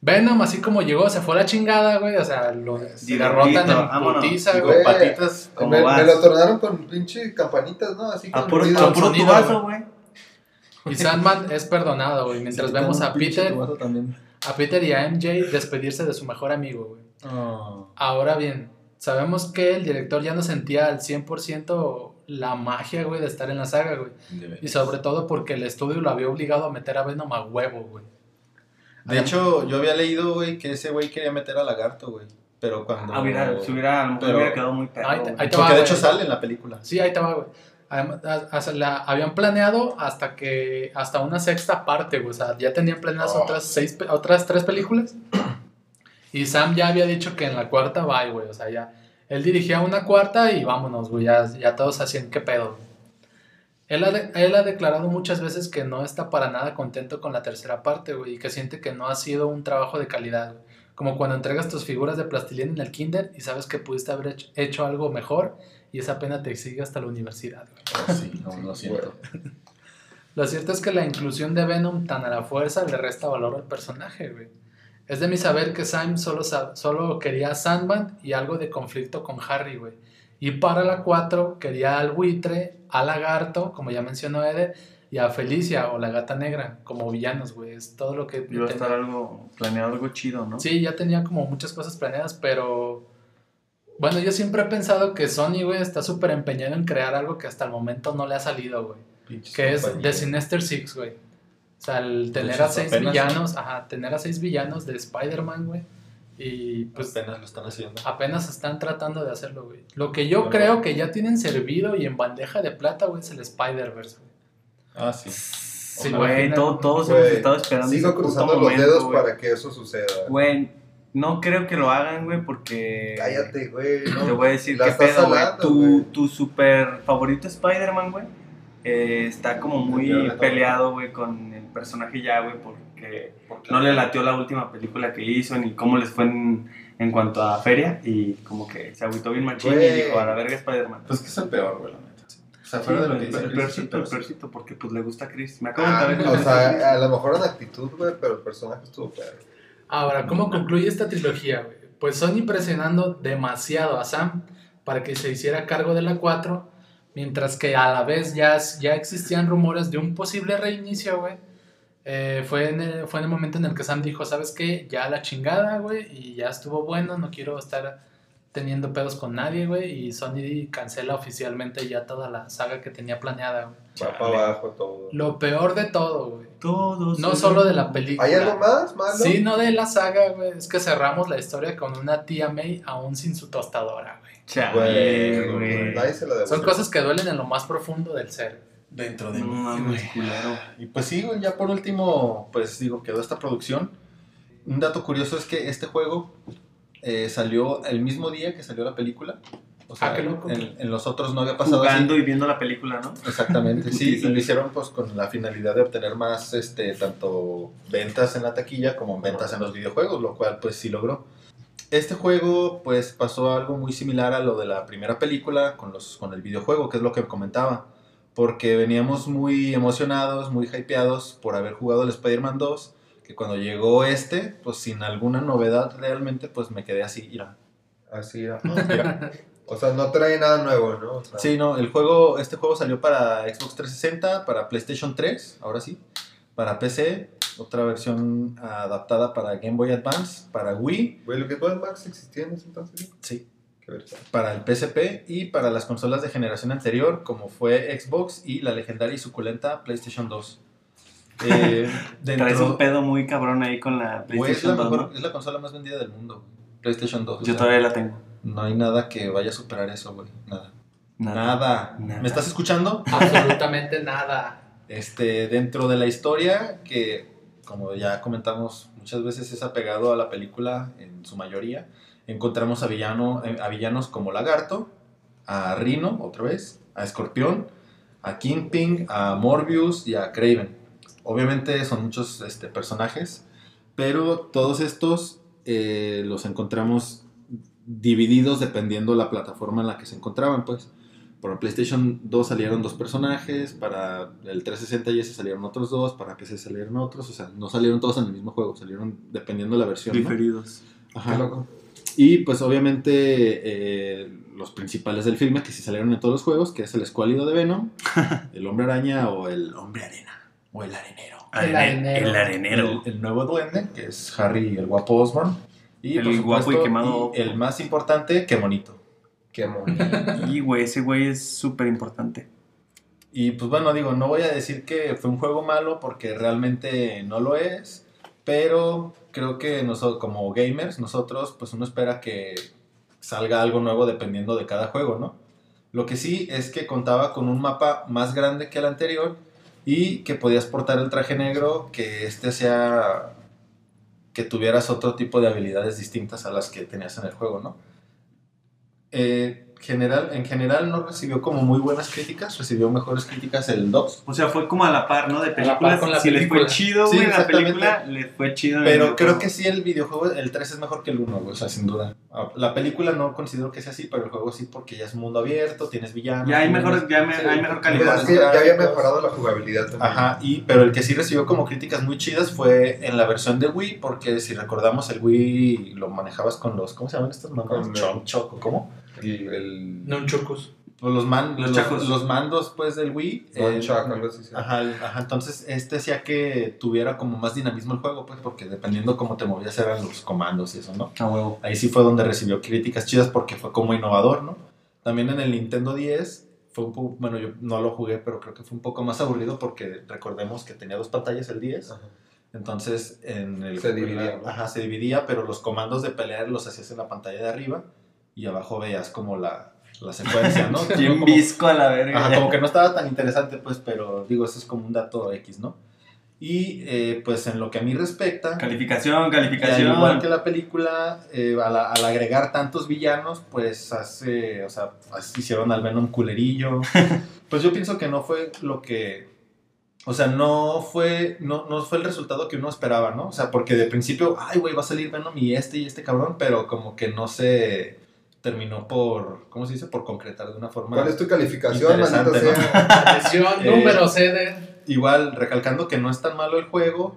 Venom, así como llegó, se fue a la chingada, güey, o sea, lo derrotan en putiza, güey. patitas. ¿Cómo Me, vas? me lo tornaron con pinche campanitas, ¿no? Así A con puro, a puro sonido, tubazo, güey. Y Sandman es perdonado, güey, mientras Sí, vemos a Peter, a Peter y a MJ despedirse de su mejor amigo, güey. Ah. Ahora bien, sabemos que el director ya no sentía al 100% la magia, güey, de estar en la saga, güey. Y sobre todo porque el estudio lo había obligado a meter a Venom a huevo, güey. De hecho, yo había leído, güey, que ese güey quería meter a Lagarto, güey. Pero cuando. Ah, hubiera, se hubiera, a lo mejor Pero- hubiera quedado muy perro. Ahí te- güey. ahí te Porque de hecho sale en la película. Sí, ahí te va, güey. Además, a- a- la habían planeado hasta que hasta una sexta parte, güey. O sea, ya tenían planeadas Oh. otras seis, otras tres películas. Y Sam ya había dicho que en la cuarta va, güey. O sea, ya él dirigía una cuarta y vámonos, güey. Ya, ya todos hacían qué pedo. Él ha, de- él ha declarado muchas veces que no está para nada contento con la tercera parte, güey. Y que siente que no ha sido un trabajo de calidad, güey. Como cuando entregas tus figuras de plastilina en el kinder y sabes que pudiste haber hecho, hecho algo mejor y esa pena te sigue hasta la universidad. güey. Ah, sí, no, lo siento. Lo cierto es que la inclusión de Venom tan a la fuerza le resta valor al personaje, güey. Es de mi saber que Sam solo, solo quería a Sandman y algo de conflicto con Harry, güey. Y para la 4 quería al buitre, al lagarto, como ya mencionó Eder, y a Felicia o la gata negra como villanos, güey. Es todo lo que... Iba a estar algo planeado, algo chido, ¿no? Sí, ya tenía como muchas cosas planeadas, pero... Bueno, yo siempre he pensado que Sony, güey, está súper empeñado en crear algo que hasta el momento no le ha salido, güey. Pinches Que es. The Sinister Six, güey. O sea, el tener a seis apenas- villanos, ajá, tener a seis villanos de Spider-Man, güey. Y pues apenas lo están haciendo. apenas están tratando de hacerlo, güey. Lo que yo Bueno. creo que ya tienen servido y en bandeja de plata, güey, es el Spider-Verse, güey. Ah, sí. Sí, Güey, todo- todos hemos estado esperando. Sigo cruzando los momento, dedos para que eso suceda. Güey, no creo que lo hagan, güey, porque. Cállate, güey. no. Te voy a decir qué pedo, güey. Tu, tu super favorito Spider-Man, güey, eh, está como muy de peleado, güey, con el personaje ya, güey, porque no le latió la última película que hizo ni cómo les fue en, en cuanto a feria y como que se agüitó bien machín y dijo, a la verga Spider-Man. Pues que es el peor, güey, la neta. O sea, Sí, fuera de lo el, que dice el es el peorcito, el peor. peorcito, porque pues le gusta a Chris. Me acabo de Ah, enterar o sea, a lo mejor en actitud, güey, pero el personaje estuvo perro. Ahora, ¿cómo concluye esta trilogía, güey? Pues Sony presionando demasiado a Sam para que se hiciera cargo de la 4, mientras que a la vez ya, ya existían rumores de un posible reinicio, güey. Eh, fue, en el, fue en el momento en el que Sam dijo, ¿sabes qué? Ya la chingada, güey, y ya estuvo bueno, no quiero estar teniendo pedos con nadie, güey, y Sony cancela oficialmente ya toda la saga que tenía planeada, güey. Va para abajo todo. Lo peor de todo, güey. Todos. No solo de la película. ¿Hay algo más, malo? Sí, no de la saga, güey. Es que cerramos la historia con una tía May aún sin su tostadora, güey. Chale, Güey, güey. nadie se la debe. Son cosas que duelen en lo más profundo del ser. Dentro de No mí. Y pues sí, güey, ya por último, pues digo, quedó esta producción. Un dato curioso es que este juego eh, salió el mismo día que salió la película. O sea, Ah, qué loco. En, en los otros no había pasado Jugando así. y viendo la película, ¿no? Exactamente, sí, y lo hicieron pues con la finalidad de obtener más, este, tanto ventas en la taquilla como ventas en los videojuegos, lo cual pues sí logró. Este juego pues pasó algo muy similar a lo de la primera película con, los, con el videojuego, que es lo que comentaba, porque veníamos muy emocionados, muy hypeados por haber jugado el Spider-Man 2, que cuando llegó este, pues sin alguna novedad realmente, pues me quedé así, mira, Así mira. O sea, no trae nada nuevo, ¿no? O sea, Sí, no, el juego, este juego salió para Xbox 360, para PlayStation 3, ahora sí, para PC, otra versión adaptada para Game Boy Advance, para Wii, Güey, lo que Bad Max existía en ese entonces. sí, Qué para el PSP y para las consolas de generación anterior, como fue Xbox y la legendaria y suculenta PlayStation 2. Eh, Traes un pedo muy cabrón ahí con la güey, es, la PlayStation 2, mejor- ¿no? es la consola más vendida del mundo, PlayStation 2. o Yo sea, todavía la tengo. No hay nada que vaya a superar eso, güey, nada. Nada. Nada. Nada. ¿Me estás escuchando? Absolutamente nada. Este, dentro de la historia, que como ya comentamos muchas veces es apegado a la película en su mayoría, encontramos a, villano, eh, a villanos como Lagarto, a Rhino, otra vez, a Escorpión, a Kingpin, a Morbius y a Craven. Obviamente son muchos este, personajes, pero todos estos eh, los encontramos divididos dependiendo la plataforma en la que se encontraban, pues. Para PlayStation 2 salieron dos personajes, para el 360 y ese salieron otros dos, para PC salieron otros, o sea, no salieron todos en el mismo juego, salieron dependiendo de la versión. ¿no? Diferidos. Ajá. Qué loco. Y pues obviamente eh, los principales del filme, que sí salieron en todos los juegos, que es el escuálido de Venom, el hombre araña o el hombre arena. o el arenero. El Arene- arenero. El arenero. El, el nuevo duende, que es Harry el guapo Osborn. Y, El por guapo y quemado. y el más importante, qué bonito. Qué bonito. Y, güey, ese güey es súper importante. Y pues bueno, digo, no voy a decir que fue un juego malo porque realmente no lo es, pero creo que nosotros como gamers, nosotros pues uno espera que salga algo nuevo dependiendo de cada juego, ¿no? Lo que sí es que contaba con un mapa más grande que el anterior y que podías portar el traje negro, que este sea que tuvieras otro tipo de habilidades distintas a las que tenías en el juego, ¿no? Eh, general, en general no recibió como muy buenas críticas, recibió mejores críticas el 2. O sea, fue como a la par, ¿no? De la películas. con la si les fue película. chido, Sí, güey, la exactamente. película, les fue chido. Pero creo que sí el videojuego, el 3 es mejor que el 1, güey, o sea, sin duda. Ah, La película no considero que sea así, pero el juego sí porque ya es mundo abierto, tienes villanos. Ya hay mejor, ya me- sí, hay mejor calidad. es que ya había mejorado la jugabilidad también. Ajá, y, pero el que sí recibió como críticas muy chidas fue en la versión de Wii, porque si recordamos el Wii lo manejabas con los, ¿cómo se llaman estas manos? Con el- Chonk, choc, ¿o ¿cómo? Y el. Nunchukus. Pues los, man, Los los, chacos. los mandos pues del Wii. eh, Nunchuck, algo así, sí. Ajá, ajá, entonces este hacía que tuviera como más dinamismo el juego, pues porque dependiendo cómo te movías eran los comandos y eso, ¿no? A huevo. Ahí sí fue donde recibió críticas chidas porque fue como innovador, ¿no? También en el Nintendo 10 fue un poco, bueno, yo no lo jugué, pero creo que fue un poco más aburrido porque recordemos que tenía dos pantallas el 10. Ajá. Entonces, en el Se dividía, ¿no? Ajá, se dividía, pero los comandos de pelear los hacías en la pantalla de arriba y abajo veías como la, la secuencia, ¿no? Bien Como- visco a la verga. Ajá, como que no estaba tan interesante, pues, pero digo, eso es como un dato X, ¿no? Y eh, pues en lo que a mí respecta, Calificación, al calificación. igual que la película, eh, al, al agregar tantos villanos, pues hace, o sea, hicieron al Venom culerillo. pues yo pienso que no fue lo que, o sea, no fue, no, no fue el resultado que uno esperaba, ¿no? O sea, porque de principio, ay, güey, va a salir Venom y este y este cabrón, pero como que no se terminó por, ¿cómo se dice? Por concretar de una forma... ¿Cuál es tu calificación, Interesante, ¿no? sea? Eh, número CD. Igual, recalcando que no es tan malo el juego,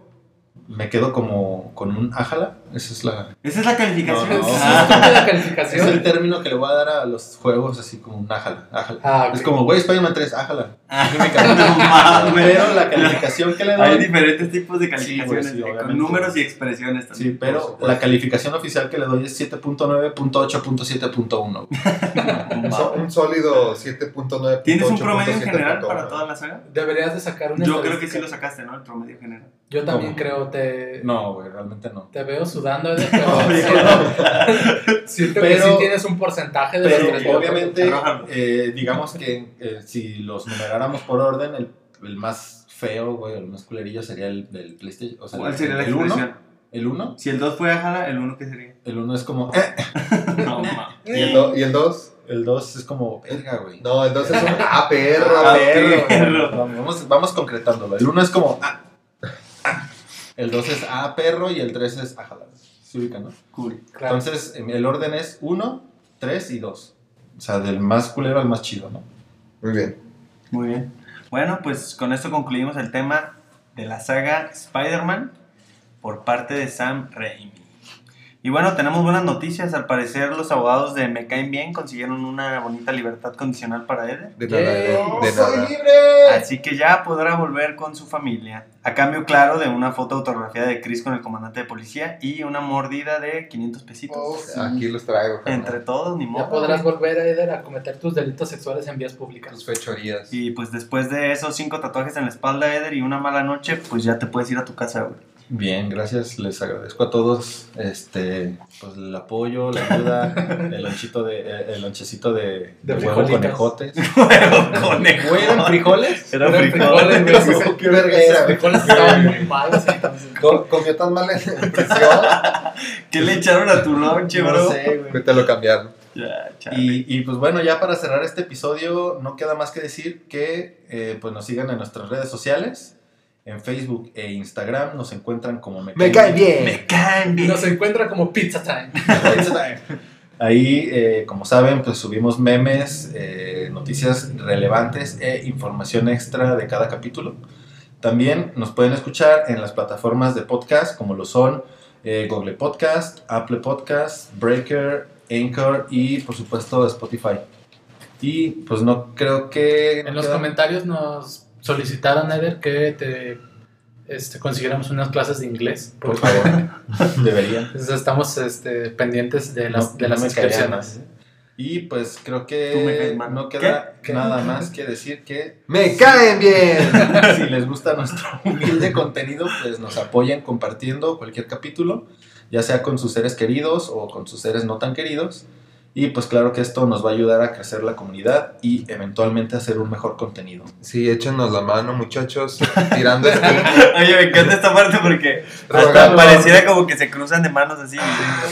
me quedo como con un ájala. Esa es la. Esa es la calificación. No, no, ¿Es Ah, la Es el calificación? término que le voy a dar a los juegos, así como un ájala. ájala. Ah. Es como, güey, Spider-Man 3, ájala. Ah, calificación. no. Pero la calificación que le Hay doy. diferentes tipos de Sí, calificaciones, sí, con números y expresiones Sí, también. pero supuesto. la calificación oficial que le doy es 7.9.8.7.1. Un Un sólido 7.9. ¿Tienes un promedio en general para toda la saga? Deberías de sacar una Yo creo que sí lo sacaste, ¿no? El promedio general. Yo también ¿Cómo? creo, te, No, güey, realmente no. te veo sudando, Eder, pero siento, que Pero- sí tienes un porcentaje de los tres Pero obviamente, Arrójalo. eh, digamos que eh, si los numeráramos por orden, el, el más feo, güey, el más culerillo sería el del PlayStation. O sea, ¿Cuál el- sería la el 1. expresión? El 1. Si el 2 fue Ajala, ¿el 1 qué sería? El 1 es como. eh, No, ma. ¿Y el, do- y el 2? el 2 es como. Verga, güey. No, el 2 es un ah, perro. Ah, perro. perro. Vamos, vamos concretándolo. El 1 es como. ah. El 2 es ah, perro. Y el 3 es ah, jalar. Se ubica, ¿no? Cool. Claro. Entonces, el orden es 1, 3 y 2. O sea, del más culero al más chido, ¿no? Muy bien. Muy bien. Bueno, pues con esto concluimos el tema de la saga Spider-Man por parte de Sam Raimi. Y bueno, tenemos buenas noticias. Al parecer, los abogados de Me Caen Bien consiguieron una bonita libertad condicional para Eder. De nada, de, de nada. libre! Así que ya podrá volver con su familia. A cambio, claro, de una foto autografiada de Chris con el comandante de policía y una mordida de 500 pesitos. Aquí los traigo, carnal. Entre todos, ni modo. Ya podrás volver, Eder, a cometer tus delitos sexuales en vías públicas. Tus fechorías. Y pues después de esos cinco tatuajes en la espalda, Eder, y una mala noche, pues ya te puedes ir a tu casa, güey. Bien, gracias. Les agradezco a todos este, pues, el apoyo, la ayuda, el lonchito de, eh, el lonchecito de, De de huevo conejotes. conejo. Güey, ¿eran frijoles? Eran frijoles. güey. Qué verga era. frijoles estaban muy malos, entonces. Comió tan mal en prisión ¿Qué le echaron a tu lonche, bro? No sé, güey. que te lo cambiaron. Ya. Y, y, pues bueno, ya para cerrar este episodio, no queda más que decir que eh, pues nos sigan en nuestras redes sociales. En Facebook e Instagram nos encuentran como Me cae bien. Me caen bien. Nos encuentra como Pizza Time. Ahí, eh, como saben, pues subimos memes, eh, noticias relevantes e información extra de cada capítulo. También nos pueden escuchar en las plataformas de podcast como lo son eh, Google Podcast, Apple Podcast, Breaker, Anchor y por supuesto Spotify. Y pues no creo que... En los queda- comentarios nos solicitaron, Eder, que te este, consiguiéramos unas clases de inglés. Por favor. Deberían. Entonces estamos este, pendientes de las, No, de las inscripciones. mal. Y pues creo que no queda ¿Qué? ¿Qué? nada más que decir que ¡Me caen bien! si les gusta nuestro humilde contenido, pues nos apoyen compartiendo cualquier capítulo, ya sea con sus seres queridos o con sus seres no tan queridos. Y pues claro que esto nos va a ayudar a crecer la comunidad y eventualmente hacer un mejor contenido. Sí, échenos la mano, muchachos. Tirando este. Oye, me encanta esta parte porque hasta pareciera como que se cruzan de manos así.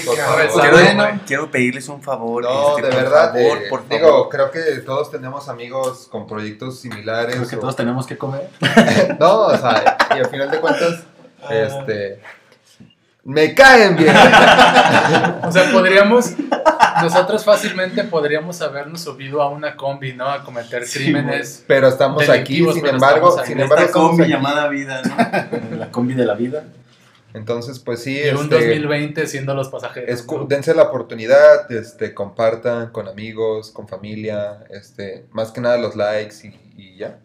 Por Cabeza. favor. Quiero, Bueno. quiero pedirles un favor. No, este, de por verdad. favor, eh, por favor. Digo, creo que todos tenemos amigos con proyectos similares. Creo que o- todos tenemos que comer. No, o sea, y al final de cuentas, este. Me caen bien. O sea, podríamos, nosotros fácilmente podríamos habernos subido a una combi, ¿no? A cometer Sí, crímenes. Pero estamos aquí, sin embargo, aquí. sin embargo, esta combi aquí. llamada vida, ¿no? La combi de la vida. Entonces, pues sí, Y un este, 2020 siendo los pasajeros. escu- ¿no? dense la oportunidad, este, compartan con amigos, con familia, este, más que nada los likes y, y ya.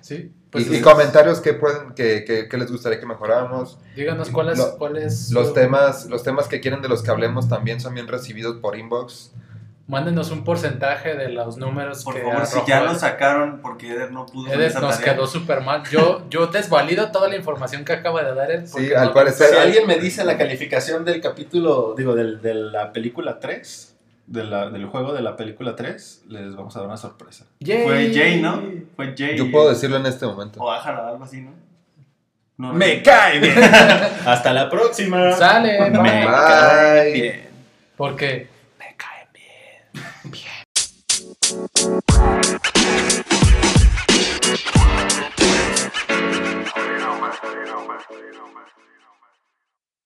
Sí. Y- Pues y, es- comentarios que pueden, que, que- que les gustaría que mejoráramos. díganos cuál es, Lo- cuál es Los su- temas, los temas que quieren de los que hablemos también son bien recibidos por inbox. Mándenos un porcentaje de los números Por que favor, si arrojó ya Eder. lo sacaron porque Eder no pudo Eder esa nos tarea. quedó súper mal. Yo, yo desvalido toda la información que acaba de dar él. porque Sí, al no- parecer- Si alguien me dice la calificación del capítulo, digo, del, de la película 3, de la- del juego de la película 3, les vamos a dar una sorpresa. Yay. Fue Jay, ¿no? Fue Jay. Yo puedo decirlo en este momento. O Ájala, algo así, ¿no? No, no. ¡Me cae bien! Hasta la próxima. Sale, Me bye. Cae bien. Porque